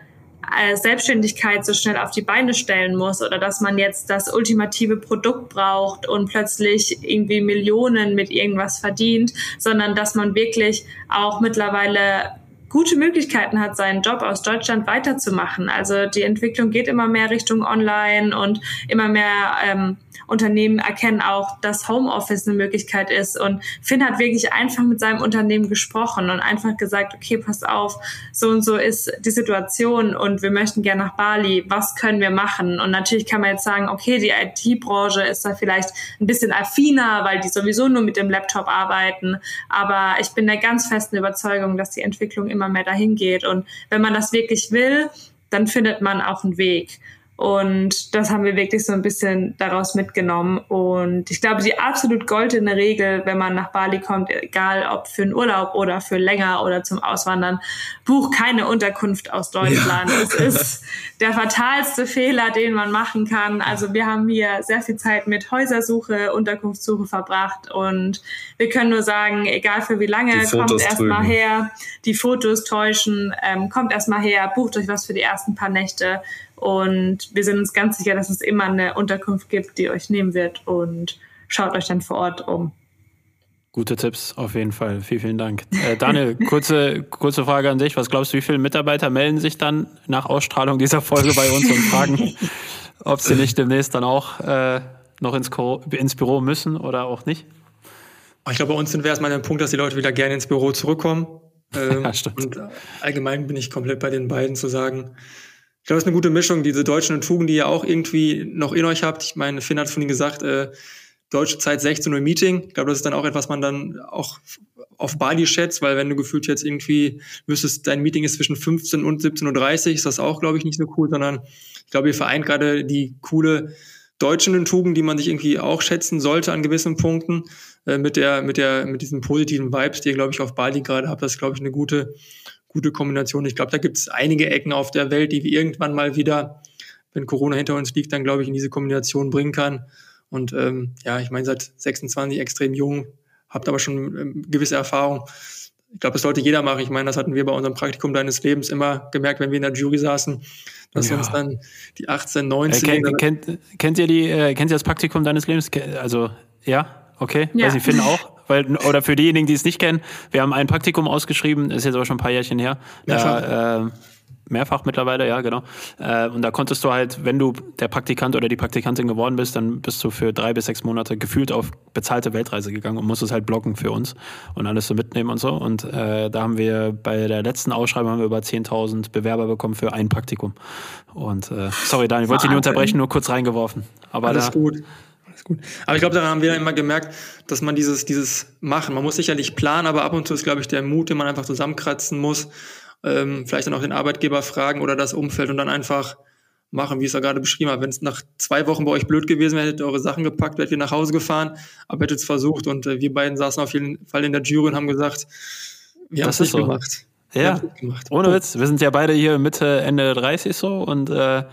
äh, Selbstständigkeit so schnell auf die Beine stellen muss oder dass man jetzt das ultimative Produkt braucht und plötzlich irgendwie Millionen mit irgendwas verdient, sondern dass man wirklich auch mittlerweile gute Möglichkeiten hat, seinen Job aus Deutschland weiterzumachen. Also die Entwicklung geht immer mehr Richtung Online und immer mehr ähm, Unternehmen erkennen auch, dass Homeoffice eine Möglichkeit ist. Und Finn hat wirklich einfach mit seinem Unternehmen gesprochen und einfach gesagt, okay, pass auf, so und so ist die Situation und wir möchten gerne nach Bali. Was können wir machen? Und natürlich kann man jetzt sagen, okay, die IT-Branche ist da vielleicht ein bisschen affiner, weil die sowieso nur mit dem Laptop arbeiten. Aber ich bin der ganz festen Überzeugung, dass die Entwicklung immer mehr dahin geht. Und wenn man das wirklich will, dann findet man auch einen Weg. Und das haben wir wirklich so ein bisschen daraus mitgenommen. Und ich glaube, die absolut goldene Regel, wenn man nach Bali kommt, egal ob für einen Urlaub oder für länger oder zum Auswandern, buch keine Unterkunft aus Deutschland. Ja. Es ist der fatalste Fehler, den man machen kann. Also wir haben hier sehr viel Zeit mit Häusersuche, Unterkunftssuche verbracht und wir können nur sagen, egal für wie lange, kommt erstmal her, die Fotos täuschen, ähm, kommt erstmal her, bucht euch was für die ersten paar Nächte und wir sind uns ganz sicher, dass es immer eine Unterkunft gibt, die euch nehmen wird und schaut euch dann vor Ort um. Gute Tipps, auf jeden Fall. Vielen, vielen Dank. Äh, Daniel, kurze, kurze Frage an dich. Was glaubst du, wie viele Mitarbeiter melden sich dann nach Ausstrahlung dieser Folge bei uns und fragen, ob sie nicht demnächst dann auch äh, noch ins, ins Büro müssen oder auch nicht? Ich glaube, bei uns sind wir erstmal an dem Punkt, dass die Leute wieder gerne ins Büro zurückkommen. Ähm, ja. Und allgemein bin ich komplett bei den beiden zu sagen, ich glaube, es ist eine gute Mischung, diese deutschen Tugenden, die ihr auch irgendwie noch in euch habt. Ich meine, Finn hat vorhin gesagt, äh, deutsche Zeit 16 Uhr Meeting. Ich glaube, das ist dann auch etwas, man dann auch auf Bali schätzt, weil wenn du gefühlt jetzt irgendwie wüsstest, dein Meeting ist zwischen 15 und 17.30 Uhr, ist das auch, glaube ich, nicht so cool, sondern ich glaube, ihr vereint gerade die coole deutschen Tugend, die man sich irgendwie auch schätzen sollte an gewissen Punkten, äh, mit der, mit der, mit diesen positiven Vibes, die ihr, glaube ich, auf Bali gerade habt. Das ist, glaube ich, eine gute, gute Kombination. Ich glaube, da gibt es einige Ecken auf der Welt, die wir irgendwann mal wieder, wenn Corona hinter uns liegt, dann glaube ich in diese Kombination bringen kann. Und ähm, ja, ich meine, seit 26 extrem jung, habt aber schon ähm, gewisse Erfahrung. Ich glaube, das sollte jeder machen. Ich meine, das hatten wir bei unserem Praktikum deines Lebens immer gemerkt, wenn wir in der Jury saßen, dass ja. uns dann die 18, 19. Äh, kennt, kennt, kennt, ihr die, äh, kennt ihr das Praktikum deines Lebens? Also, ja, okay. Ja. Weiß ich, Finn auch. Weil, oder für diejenigen, die es nicht kennen, wir haben ein Praktikum ausgeschrieben, ist jetzt aber schon ein paar Jährchen her. Da, äh, mehrfach mittlerweile, ja, genau. Äh, und da konntest du halt, wenn du der Praktikant oder die Praktikantin geworden bist, dann bist du für drei bis sechs Monate gefühlt auf bezahlte Weltreise gegangen und musstest halt blocken für uns und alles so mitnehmen und so. Und äh, da haben wir bei der letzten Ausschreibung haben wir über 10.000 Bewerber bekommen für ein Praktikum. Und äh, sorry, Daniel, ich wollte dich nicht unterbrechen, nur kurz reingeworfen. Aber Alles da, gut gut. Aber ich glaube, daran haben wir immer gemerkt, dass man dieses, dieses Machen, man muss sicherlich planen, aber ab und zu ist, glaube ich, der Mut, den man einfach zusammenkratzen muss, ähm, vielleicht dann auch den Arbeitgeber fragen oder das Umfeld und dann einfach machen, wie ich es ja gerade beschrieben habe. Wenn es nach zwei Wochen bei euch blöd gewesen wäre, hättet ihr eure Sachen gepackt, wärt ihr nach Hause gefahren, aber hättet es versucht und äh, wir beiden saßen auf jeden Fall in der Jury und haben gesagt, wir haben es nicht so. gemacht. Ja, ohne Witz. Wir sind ja beide hier Mitte, Ende 30 so und äh,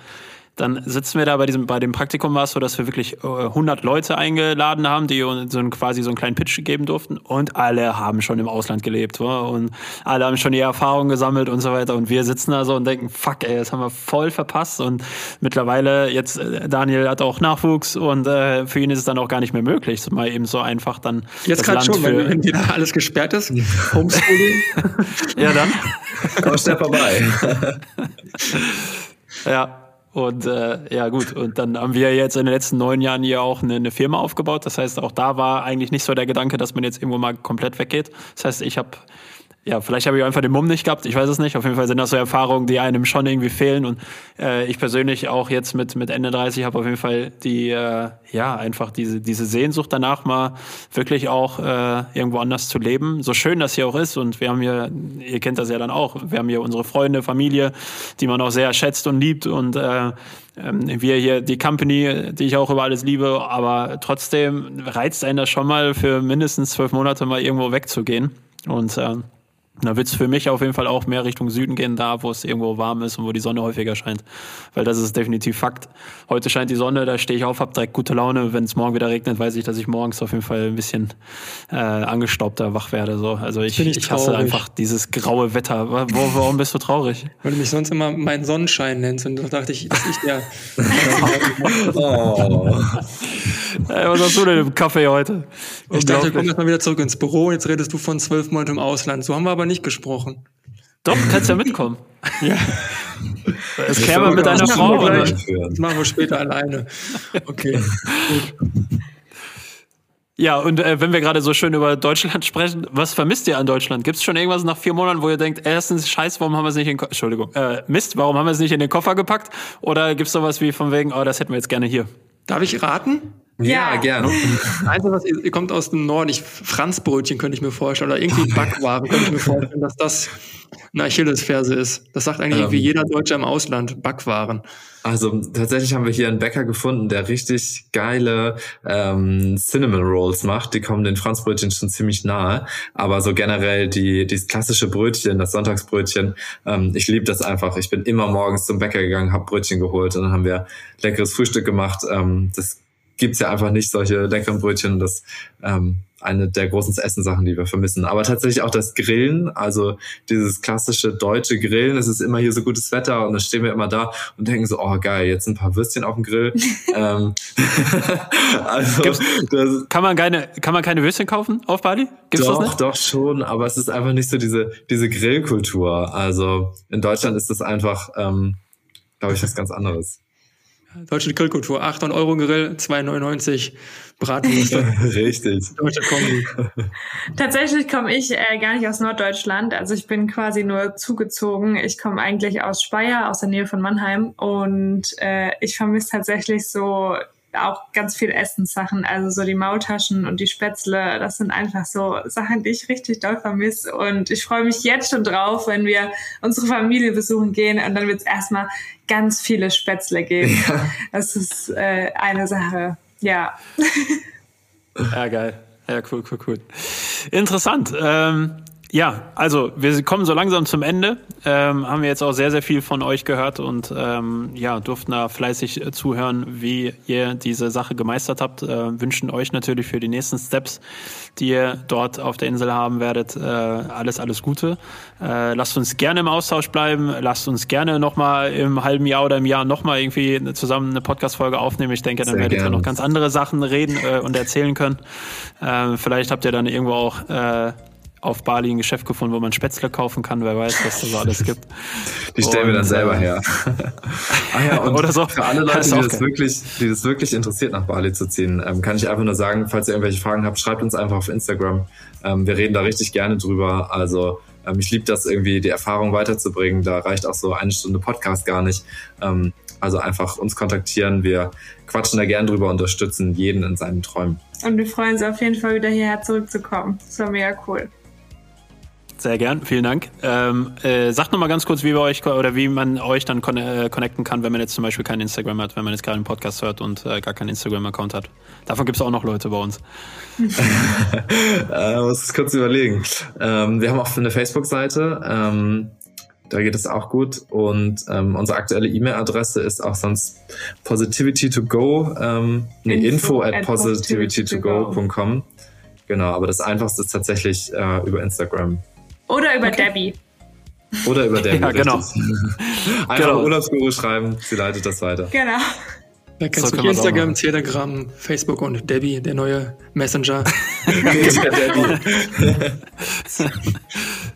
dann sitzen wir da bei diesem, bei dem Praktikum war es so, dass wir wirklich 100 äh, Leute eingeladen haben, die uns so einen, quasi so einen kleinen Pitch geben durften und alle haben schon im Ausland gelebt und alle haben schon die Erfahrung gesammelt und so weiter und wir sitzen da so und denken, fuck ey, das haben wir voll verpasst und mittlerweile jetzt, äh, Daniel hat auch Nachwuchs und äh, für ihn ist es dann auch gar nicht mehr möglich, mal eben so einfach dann Jetzt gerade schon, wenn, wenn wieder alles gesperrt ist, Homeschooling. ja, dann. Komm schnell vorbei. ja, und äh, ja gut, und dann haben wir jetzt in den letzten neun Jahren hier auch eine, eine, Firma aufgebaut. Das heißt, auch da war eigentlich nicht so der Gedanke, dass man jetzt irgendwo mal komplett weggeht. Das heißt, ich habe ja, vielleicht habe ich einfach den Mumm nicht gehabt, ich weiß es nicht. Auf jeden Fall sind das so Erfahrungen, die einem schon irgendwie fehlen. Und äh, ich persönlich auch jetzt mit, mit Ende 30 habe auf jeden Fall die, äh, ja, einfach diese, diese Sehnsucht danach mal wirklich auch äh, irgendwo anders zu leben. So schön das hier auch ist. Und wir haben hier, ihr kennt das ja dann auch, wir haben hier unsere Freunde, Familie, die man auch sehr schätzt und liebt. Und äh, ähm, wir hier die Company, die ich auch über alles liebe, aber trotzdem reizt einen das schon mal für mindestens zwölf Monate mal irgendwo wegzugehen. Und äh, Da wird es für mich auf jeden Fall auch mehr Richtung Süden gehen, da wo es irgendwo warm ist und wo die Sonne häufiger scheint. Weil das ist definitiv Fakt. Heute scheint die Sonne, da stehe ich auf, habe direkt gute Laune. Wenn es morgen wieder regnet, weiß ich, dass ich morgens auf jeden Fall ein bisschen äh, angestaubter wach werde. So. Also ich, ich, ich hasse einfach dieses graue Wetter. Wo, warum bist du traurig? Weil du mich sonst immer meinen Sonnenschein nennst und da dachte ich, dass ich der. oh. Hey, was hast du denn im Kaffee heute? Ich dachte, wir kommen jetzt mal wieder zurück ins Büro. Jetzt redest du von zwölf Monaten im Ausland. So haben wir aber nicht gesprochen. Doch, kannst ja mitkommen. ja. Das klären wir mit deiner Frau. Oder? Das machen wir später alleine. Okay. Ja, und äh, wenn wir gerade so schön über Deutschland sprechen, was vermisst ihr an Deutschland? Gibt es schon irgendwas nach vier Monaten, wo ihr denkt, erstens, scheiß, warum haben wir es nicht in Ko Entschuldigung, äh, Mist, warum haben wir es nicht in den Koffer gepackt? Oder gibt es sowas wie von wegen, oh, das hätten wir jetzt gerne hier? Darf ich raten? Ja, ja gerne. Einzige, was ihr, ihr, kommt aus dem Norden, ich, Franzbrötchen könnte ich mir vorstellen, oder irgendwie Backwaren könnte ich mir vorstellen, dass das eine Achillesferse ist. Das sagt eigentlich ähm, irgendwie jeder Deutsche im Ausland, Backwaren. Also tatsächlich haben wir hier einen Bäcker gefunden, der richtig geile ähm, Cinnamon Rolls macht. Die kommen den Franzbrötchen schon ziemlich nahe. Aber so generell die dieses klassische Brötchen, das Sonntagsbrötchen, ähm, ich liebe das einfach. Ich bin immer morgens zum Bäcker gegangen, habe Brötchen geholt und dann haben wir leckeres Frühstück gemacht. Ähm, das gibt's ja einfach nicht, solche leckeren Brötchen. Das ähm, eine der großen Essensachen, die wir vermissen. Aber tatsächlich auch das Grillen, also dieses klassische deutsche Grillen. Es ist immer hier so gutes Wetter und dann stehen wir immer da und denken so, oh geil, jetzt ein paar Würstchen auf dem Grill. ähm, also, das, kann man keine, kann man keine Würstchen kaufen auf Bali? Gibt's doch, das nicht? doch schon, aber es ist einfach nicht so diese diese Grillkultur. Also in Deutschland ist das einfach, ähm, glaube ich, was ganz anderes. Deutsche Grillkultur, 800 Euro Grill, 2,99 Bratwürste. Richtig. Deutsche Kombi. Tatsächlich komme ich äh, gar nicht aus Norddeutschland. Also ich bin quasi nur zugezogen. Ich komme eigentlich aus Speyer, aus der Nähe von Mannheim. Und äh, ich vermisse tatsächlich so auch ganz viel Essenssachen, also so die Maultaschen und die Spätzle, das sind einfach so Sachen, die ich richtig doll vermisse und ich freue mich jetzt schon drauf, wenn wir unsere Familie besuchen gehen und dann wird es erstmal ganz viele Spätzle geben. Ja. Das ist äh, eine Sache, ja. Ja, geil. Ja, cool, cool, cool. Interessant. Ähm, ja, also wir kommen so langsam zum Ende. Ähm, haben wir jetzt auch sehr, sehr viel von euch gehört und ähm, ja, durften da fleißig äh, zuhören, wie ihr diese Sache gemeistert habt. Äh, wünschen euch natürlich für die nächsten Steps, die ihr dort auf der Insel haben werdet, äh, alles, alles Gute. Äh, lasst uns gerne im Austausch bleiben. Lasst uns gerne nochmal im halben Jahr oder im Jahr nochmal irgendwie zusammen eine Podcast-Folge aufnehmen. Ich denke, dann sehr werdet ihr noch ganz andere Sachen reden äh, und erzählen können. Äh, vielleicht habt ihr dann irgendwo auch äh, auf Bali ein Geschäft gefunden, wo man Spätzle kaufen kann. Wer weiß, was da so alles gibt. Die stellen und, wir dann selber äh, her. ah ja, und Oder so. für alle Leute, die das, wirklich, die das wirklich interessiert, nach Bali zu ziehen, ähm, kann ich einfach nur sagen, falls ihr irgendwelche Fragen habt, schreibt uns einfach auf Instagram. Ähm, wir reden da richtig gerne drüber. Also ähm, ich liebe das irgendwie, die Erfahrung weiterzubringen. Da reicht auch so eine Stunde Podcast gar nicht. Ähm, also einfach uns kontaktieren. Wir quatschen da gern drüber, unterstützen jeden in seinen Träumen. Und wir freuen uns auf jeden Fall wieder hierher zurückzukommen. Das war mega cool. Sehr gern, vielen Dank. Ähm, äh, sagt nochmal ganz kurz, wie wir euch oder wie man euch dann con äh, connecten kann, wenn man jetzt zum Beispiel kein Instagram hat, wenn man jetzt gerade einen Podcast hört und äh, gar keinen Instagram-Account hat. Davon gibt es auch noch Leute bei uns. äh, muss kurz überlegen. Ähm, wir haben auch eine Facebook-Seite. Ähm, da geht es auch gut. Und ähm, unsere aktuelle E-Mail-Adresse ist auch sonst positivity to go, ähm, nee, info, info at positivity2go.com. Genau, aber das einfachste ist tatsächlich äh, über Instagram. Oder über okay. Debbie. Oder über Debbie. ja, genau. Einfach genau. Urlaubsguru schreiben, sie leitet das weiter. Genau. Da kennst so du Instagram, Telegram, Facebook und Debbie, der neue Messenger.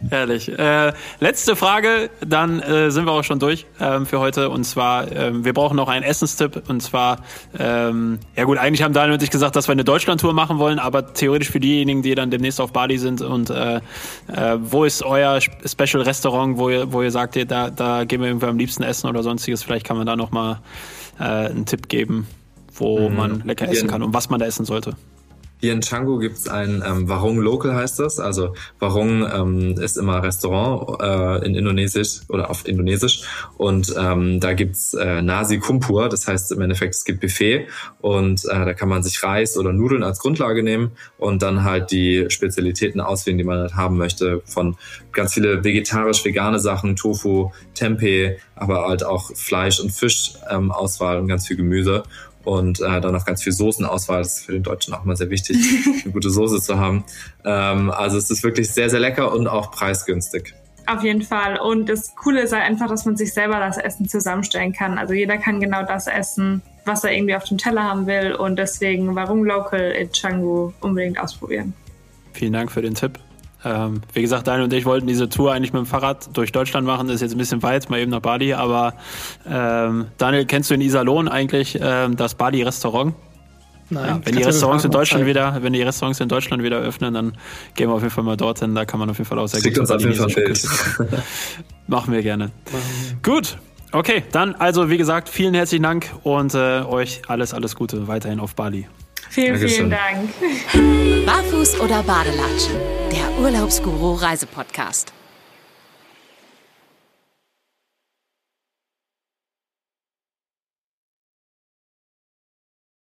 Herrlich. Äh, letzte Frage, dann äh, sind wir auch schon durch ähm, für heute. Und zwar, ähm, wir brauchen noch einen Essenstipp. Und zwar, ähm, ja gut, eigentlich haben Daniel und ich gesagt, dass wir eine Deutschlandtour machen wollen, aber theoretisch für diejenigen, die dann demnächst auf Bali sind und äh, äh, wo ist euer Special Restaurant, wo ihr, wo ihr sagt, da, da gehen wir irgendwie am liebsten essen oder sonstiges, vielleicht kann man da nochmal äh, einen Tipp geben, wo mhm. man lecker essen kann und was man da essen sollte. Hier in Canggu gibt's ein ähm, Warung Local heißt das. Also Warung ähm, ist immer Restaurant äh, in Indonesisch oder auf Indonesisch. Und ähm, da gibt's äh, Nasi Kumpur. Das heißt im Endeffekt, es gibt Buffet und äh, da kann man sich Reis oder Nudeln als Grundlage nehmen und dann halt die Spezialitäten auswählen, die man halt haben möchte. Von ganz viele vegetarisch-vegane Sachen, Tofu, Tempeh, aber halt auch Fleisch und Fisch ähm, Auswahl und ganz viel Gemüse und äh, dann noch ganz viel Soßenauswahl. Das ist für den Deutschen auch mal sehr wichtig, eine gute Soße zu haben. Ähm, also es ist wirklich sehr, sehr lecker und auch preisgünstig. Auf jeden Fall. Und das Coole ist halt einfach, dass man sich selber das Essen zusammenstellen kann. Also jeder kann genau das essen, was er irgendwie auf dem Teller haben will. Und deswegen, warum Local in Canggu unbedingt ausprobieren. Vielen Dank für den Tipp. Ähm, wie gesagt, Daniel und ich wollten diese Tour eigentlich mit dem Fahrrad durch Deutschland machen. Das ist jetzt ein bisschen weit, mal eben nach Bali. Aber ähm, Daniel, kennst du in Iserlohn eigentlich ähm, das Bali-Restaurant? Nein. Ja, wenn die Restaurants in Deutschland wieder, wenn die Restaurants in Deutschland wieder öffnen, dann gehen wir auf jeden Fall mal dorthin. Da kann man auf jeden Fall auch sehr Schickt gut uns auf jeden Fall Machen wir gerne. Machen wir. Gut. Okay, dann also wie gesagt, vielen herzlichen Dank und äh, euch alles, alles Gute weiterhin auf Bali. Vielen, Dankeschön. vielen Dank. Barfuß oder Badelatschen? Der Urlaubsguru Reisepodcast.